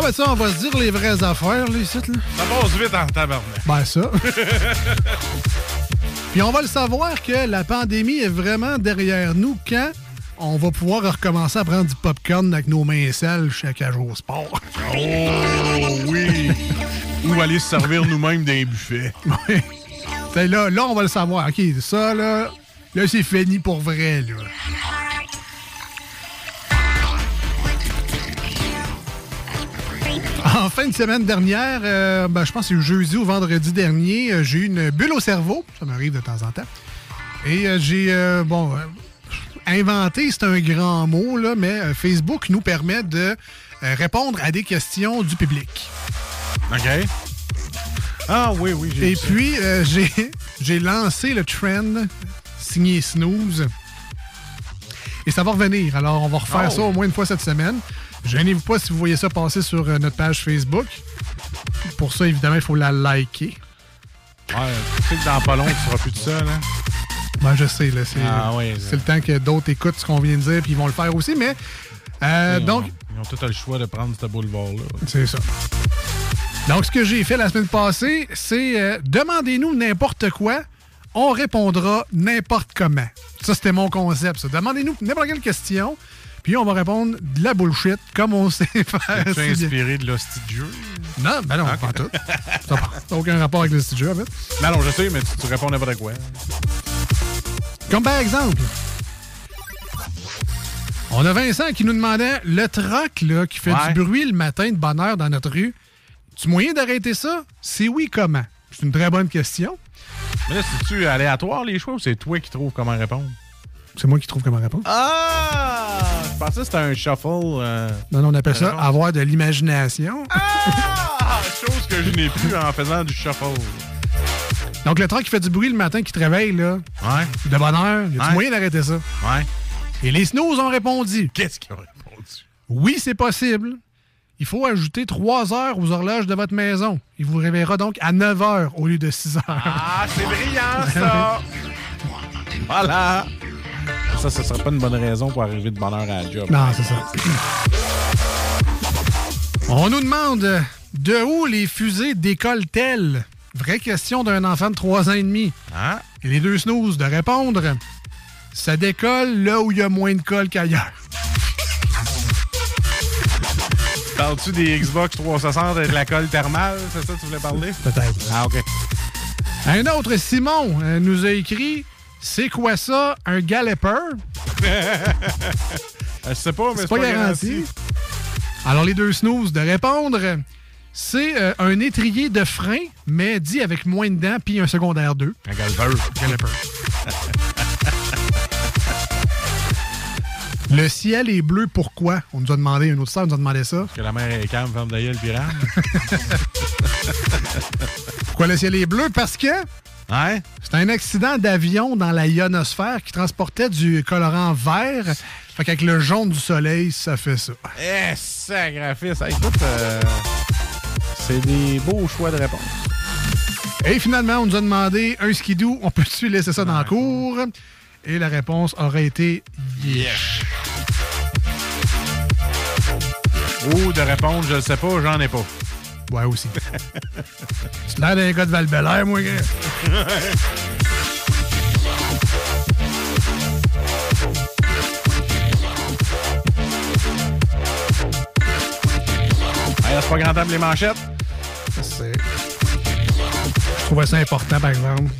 Ben ça, on va se dire les vraies affaires, là. Ça passe vite en tabarnak. Ben ça. [LAUGHS] Puis on va le savoir que la pandémie est vraiment derrière nous quand on va pouvoir recommencer à prendre du popcorn avec nos mains sales Cage au Sport. Oh oui! Ou aller se servir nous-mêmes d'un buffet. [LAUGHS] Oui. Là, là, on va le savoir. OK, ça, là, là, c'est fini pour vrai, là. [LAUGHS] En fin de semaine dernière, euh, ben, je pense que c'est jeudi ou vendredi dernier, euh, j'ai eu une bulle au cerveau. Ça m'arrive de temps en temps. Et euh, j'ai, bon, inventé, c'est un grand mot, là, mais Facebook nous permet de répondre à des questions du public. OK. Ah oui, oui, j'ai Et puis, j'ai, [LAUGHS] j'ai lancé le trend signé Snooze. Et ça va revenir. Alors, on va refaire Oh. ça au moins une fois cette semaine. Gênez-vous pas si vous voyez ça passer sur euh, notre page Facebook. Pour ça, évidemment, il faut la liker. Ouais, tu sais que dans pas long, tu seras plus de ça, là. Ben, je sais, là, c'est, Ah oui, le temps que d'autres écoutent ce qu'on vient de dire, puis ils vont le faire aussi. Mais, euh, Ils ont- donc, Ils ont tout le choix de prendre ce boulevard-là. C'est ça. Donc, ce que j'ai fait la semaine passée, c'est euh, demandez-nous n'importe quoi, on répondra n'importe comment. Ça, c'était mon concept. Demandez-nous n'importe quelle question, puis on va répondre de la bullshit comme on sait [LAUGHS] faire. Bien. inspiré de l'hostie de jeu? Non, ben non, Ok. pas tout. Ça n'a aucun rapport avec le petit jeu, en fait. Non, non, je sais, mais tu, tu réponds n'importe quoi. Comme par exemple, on a Vincent qui nous demandait le troc là, qui fait Ouais. du bruit le matin de bonne heure dans notre rue. Tu moyen d'arrêter ça? C'est oui, comment? C'est une très bonne question. Mais là, c'est-tu aléatoire les choix ou c'est toi qui trouves comment répondre? C'est moi qui trouve comment répondre. Ah! Je pensais que c'était un shuffle. euh, Non, non, on appelle ça avoir de l'imagination. Ah! Chose que je n'ai plus en faisant du shuffle. Donc, le troc qui fait du bruit le matin, qui te réveille, là, Ouais. de bonne heure, y a-tu Ouais. moyen d'arrêter ça? Ouais. Et les snooze ont répondu. Qu'est-ce qu'ils ont répondu? Oui, c'est possible. Il faut ajouter 3 heures aux horloges de votre maison. Il vous réveillera donc à 9 heures au lieu de 6 heures. Ah, c'est brillant, [LAUGHS] ça! voilà! Ça, ce serait pas une bonne raison pour arriver de bonne heure à la job. Non, c'est ça. On nous demande de où les fusées décollent-elles? Vraie question d'un enfant de 3 ans et demi. Hein? Et les deux snooze de répondre. Ça décolle là où il y a moins de colle qu'ailleurs. Parles-tu des Xbox 360 avec la colle thermale? C'est ça que tu voulais parler? Peut-être. Ah, OK. Un autre, Simon, euh, nous a écrit C'est quoi ça, un galloper? [LAUGHS] Je sais pas, mais C'est pas garanti. Alors, les deux snooze de répondre. C'est euh, un étrier de frein, mais dit avec moins de dents, puis un secondaire 2. Un galper. Galloper. [LAUGHS] Le ciel est bleu, pourquoi? On nous a demandé, un autre sœur nous a demandé ça. Que la mère est calme, ferme d'ailleurs le pirate. [LAUGHS] Pourquoi le ciel est bleu? Parce que Ouais. c'est un accident d'avion dans la ionosphère qui transportait du colorant vert. Fait qu'avec le jaune du soleil, ça fait ça. Eh, sacrifice. Écoute, euh, c'est des beaux choix de réponse. Et finalement, on nous a demandé un skidoo, on peut-tu laisser ça dans la cour? Et la réponse aurait été yes. Ou de répondre, je le sais pas, j'en ai pas. Ouais, aussi. C'est l'air d'un gars de val moi, gars. Hey, c'est pas grand pour les manchettes? C'est... Je trouvais ça important, par exemple.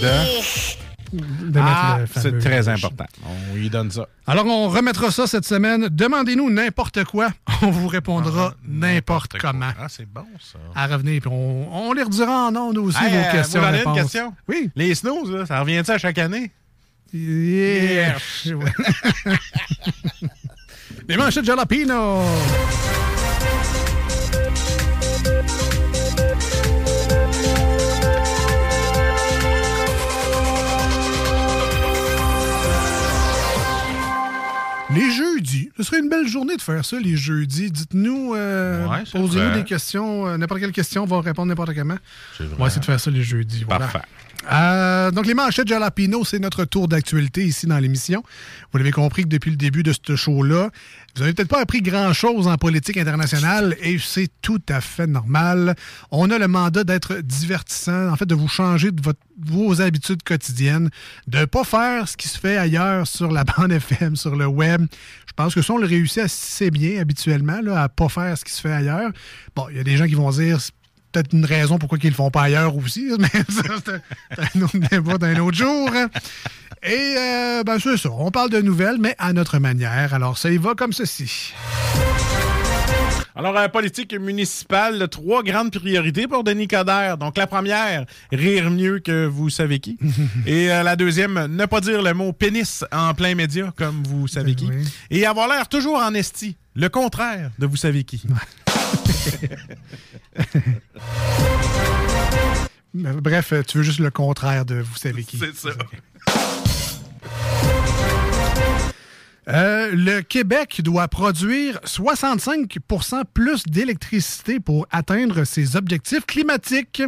De? De mettre Ah, c'est très important. On lui donne ça. Alors, on remettra ça cette semaine. Demandez-nous n'importe quoi. [LAUGHS] On vous répondra n'importe comment. Ah, c'est bon, ça. À revenir, puis on, on les redira en ondes aussi, Hey, vos euh, questions. vous avez une question? Oui. Les là, ça revient-tu à chaque année? Yeah. [LAUGHS] Ouais. Les manchettes jalapeno. Les jeudis, ce serait une belle journée de faire ça, les jeudis. Dites-nous, euh, Ouais, posez-nous des questions, euh, n'importe quelle question, on va répondre n'importe comment. On va essayer de faire ça les jeudis. voilà. Parfait. Euh, donc, les manchettes Jalapino, c'est notre tour d'actualité ici dans l'émission. Vous l'avez compris que depuis le début de ce show-là, vous n'avez peut-être pas appris grand-chose en politique internationale et c'est tout à fait normal. On a le mandat d'être divertissant, en fait, de vous changer de vos habitudes quotidiennes, de ne pas faire ce qui se fait ailleurs sur la [LAUGHS] bande FM, sur le web. Je pense que ça, on le réussit assez bien habituellement, là, à ne pas faire ce qui se fait ailleurs. Bon, il y a des gens qui vont dire peut-être une raison pourquoi ils le font pas ailleurs aussi, [LAUGHS] mais ça, c'est un- autre débat d'un autre jour. Et euh, ben, c'est ça, on parle de nouvelles, mais à notre manière. Alors, ça y va comme ceci. Alors, euh, politique municipale, trois grandes priorités pour Denis Coderre. Donc, la première, rire mieux que vous savez qui. [LAUGHS] Et euh, la deuxième, ne pas dire le mot pénis en plein média, comme vous savez qui. Et avoir l'air toujours en esti. Le contraire de vous savez qui. [LAUGHS] [LAUGHS] Bref, tu veux juste le contraire de vous savez qui. C'est ça. Euh, le Québec doit produire 65% plus d'électricité pour atteindre ses objectifs climatiques.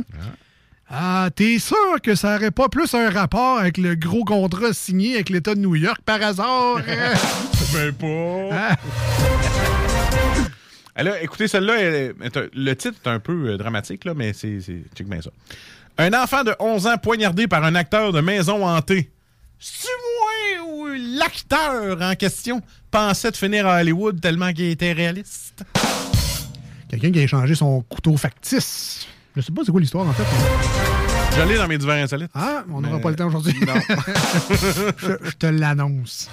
Ah, t'es sûr que ça n'aurait pas plus un rapport avec le gros contrat signé avec l'État de New York par hasard? [LAUGHS] Ben pas. Ah. Là, écoutez, celle-là, le titre est un peu euh, dramatique, là, mais c'est. Check bien ça. Un enfant de 11 ans poignardé par un acteur de maison hantée. C'est moi ou l'acteur en question pensait de finir à Hollywood tellement qu'il était réaliste? Quelqu'un qui a échangé son couteau factice. Je sais pas c'est quoi l'histoire en fait. mais- J'allais dans mes divers insolites. Ah, on n'aura Mais- pas le temps aujourd'hui. Non. [LAUGHS] je, je te l'annonce.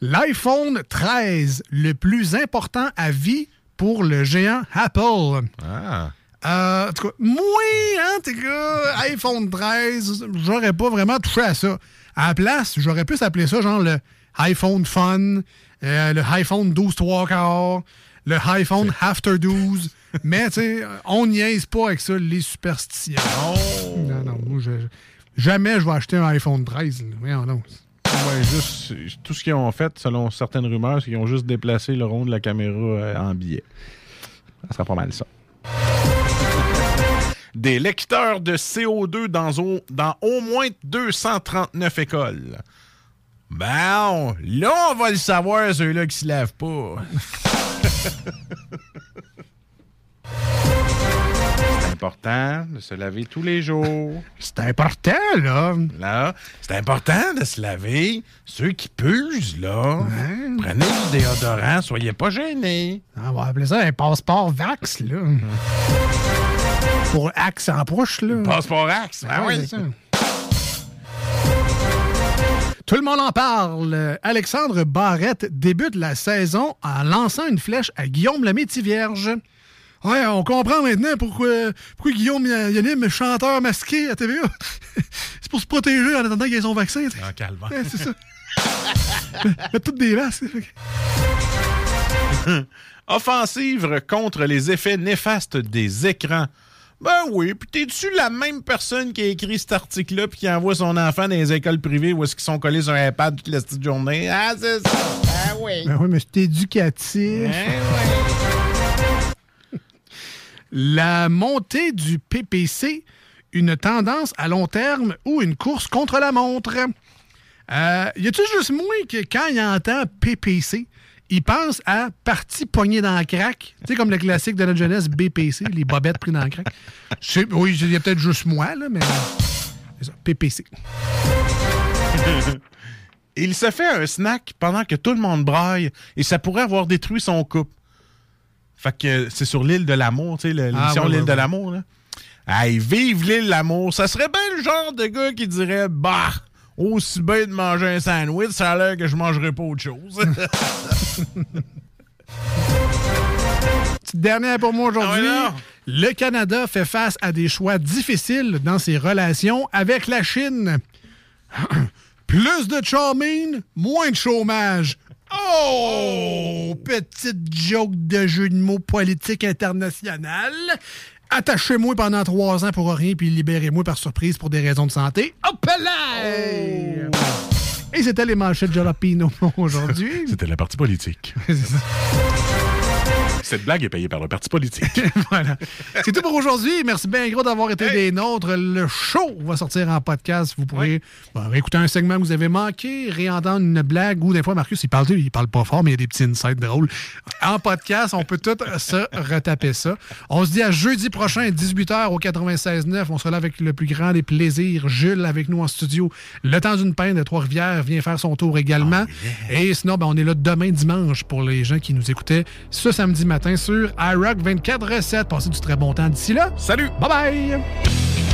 L'iPhone 13, le plus important à vie pour le géant Apple. Ah. Euh, en tout cas, moi, hein, t'es gars, iPhone 13, j'aurais pas vraiment touché à ça. À la place, j'aurais pu s'appeler ça genre le iPhone Fun, euh, le iPhone 12 3 quarts, le iPhone After 12. [LAUGHS] Mais, tu sais, on niaise pas avec ça, les superstitions. Non, non, moi, je- jamais je vais acheter un iPhone 13. là. Voyons donc. Tout ce qu'ils ont fait, selon certaines rumeurs, c'est qu'ils ont juste déplacé le rond de la caméra euh, en billet. Ça sera pas mal ça. Des lecteurs de CO2 dans au, dans au moins 239 écoles. Bon, là, on va le savoir, ceux-là qui se lavent pas. [LAUGHS] C'est important de se laver tous les jours. [LAUGHS] C'est important, là. Là, c'est important de se laver. Ceux qui puent, là, prenez du déodorant, soyez pas gênés. On va appeler ça un passeport Vax, là. [LAUGHS] Pour Axe en poche, là. Passeport Axe, ben Ouais, oui. ça. Tout le monde en parle. Alexandre Barrette débute la saison en lançant une flèche à Guillaume le Métis-Vierge. Ouais, on comprend maintenant pourquoi, pourquoi Guillaume y anime chanteur masqué à TVA. [LAUGHS] c'est pour se protéger en attendant qu'il ait son vaccin. sais. En calvant. Ouais, c'est ça. [LAUGHS] Mettre toutes des masques. [LAUGHS] Offensive contre les effets néfastes des écrans. Ben oui, puis t'es-tu la même personne qui a écrit cet article-là puis qui envoie son enfant dans les écoles privées où est-ce qu'ils sont collés sur un iPad toute la petite journée? Ah, c'est ça! Ah oui! Ben oui, mais c'est éducatif. La montée du PPC, une tendance à long terme ou une course contre la montre? Euh, y a-tu juste moi que quand il entend PPC, il pense à partie poignée dans le crack? Tu sais, comme le classique de notre jeunesse, BPC, les bobettes prises dans le crack. Oui, il y a peut-être juste moi, là, mais. PPC. [LAUGHS] Il se fait un snack pendant que tout le monde braille et ça pourrait avoir détruit son couple. Fait que c'est sur l'île de l'amour, tu sais, l'émission Ah, ouais, L'île ouais, de ouais. l'amour, là. Hey, vive l'île de l'amour. Ça serait bien le genre de gars qui dirait, bah, aussi bien de manger un sandwich, ça a l'air que je mangerai pas autre chose. [LAUGHS] Petite dernière pour moi aujourd'hui. Ah le Canada fait face à des choix difficiles dans ses relations avec la Chine. [CLEARS THROAT] Plus de charming, moins de chômage. Oh! Petite joke de jeu de mots politique international. Attachez-moi pendant trois ans pour rien, puis libérez-moi par surprise pour des raisons de santé. Hop là! Et c'était les manchettes Jalapino aujourd'hui. [LAUGHS] C'était la partie politique. [LAUGHS] Cette blague est payée par le parti politique. [LAUGHS] voilà. C'est tout pour aujourd'hui. Merci bien gros d'avoir été des nôtres. Le show va sortir en podcast. Vous pourrez bon, réécouter un segment que vous avez manqué, réentendre une blague ou des fois, Marcus, il parle, il parle pas fort, mais il y a des petits insights drôles. En podcast, on peut tout [LAUGHS] se retaper ça. On se dit à jeudi prochain, 18h au 96.9. On sera là avec le plus grand des plaisirs. Jules avec nous en studio. Le temps d'une peine de Trois-Rivières vient faire son tour également. Et sinon, ben, on est là demain dimanche pour les gens qui nous écoutaient ce samedi matin sur iRock 24 recettes. Passez du très bon temps d'ici là. Salut! Bye bye!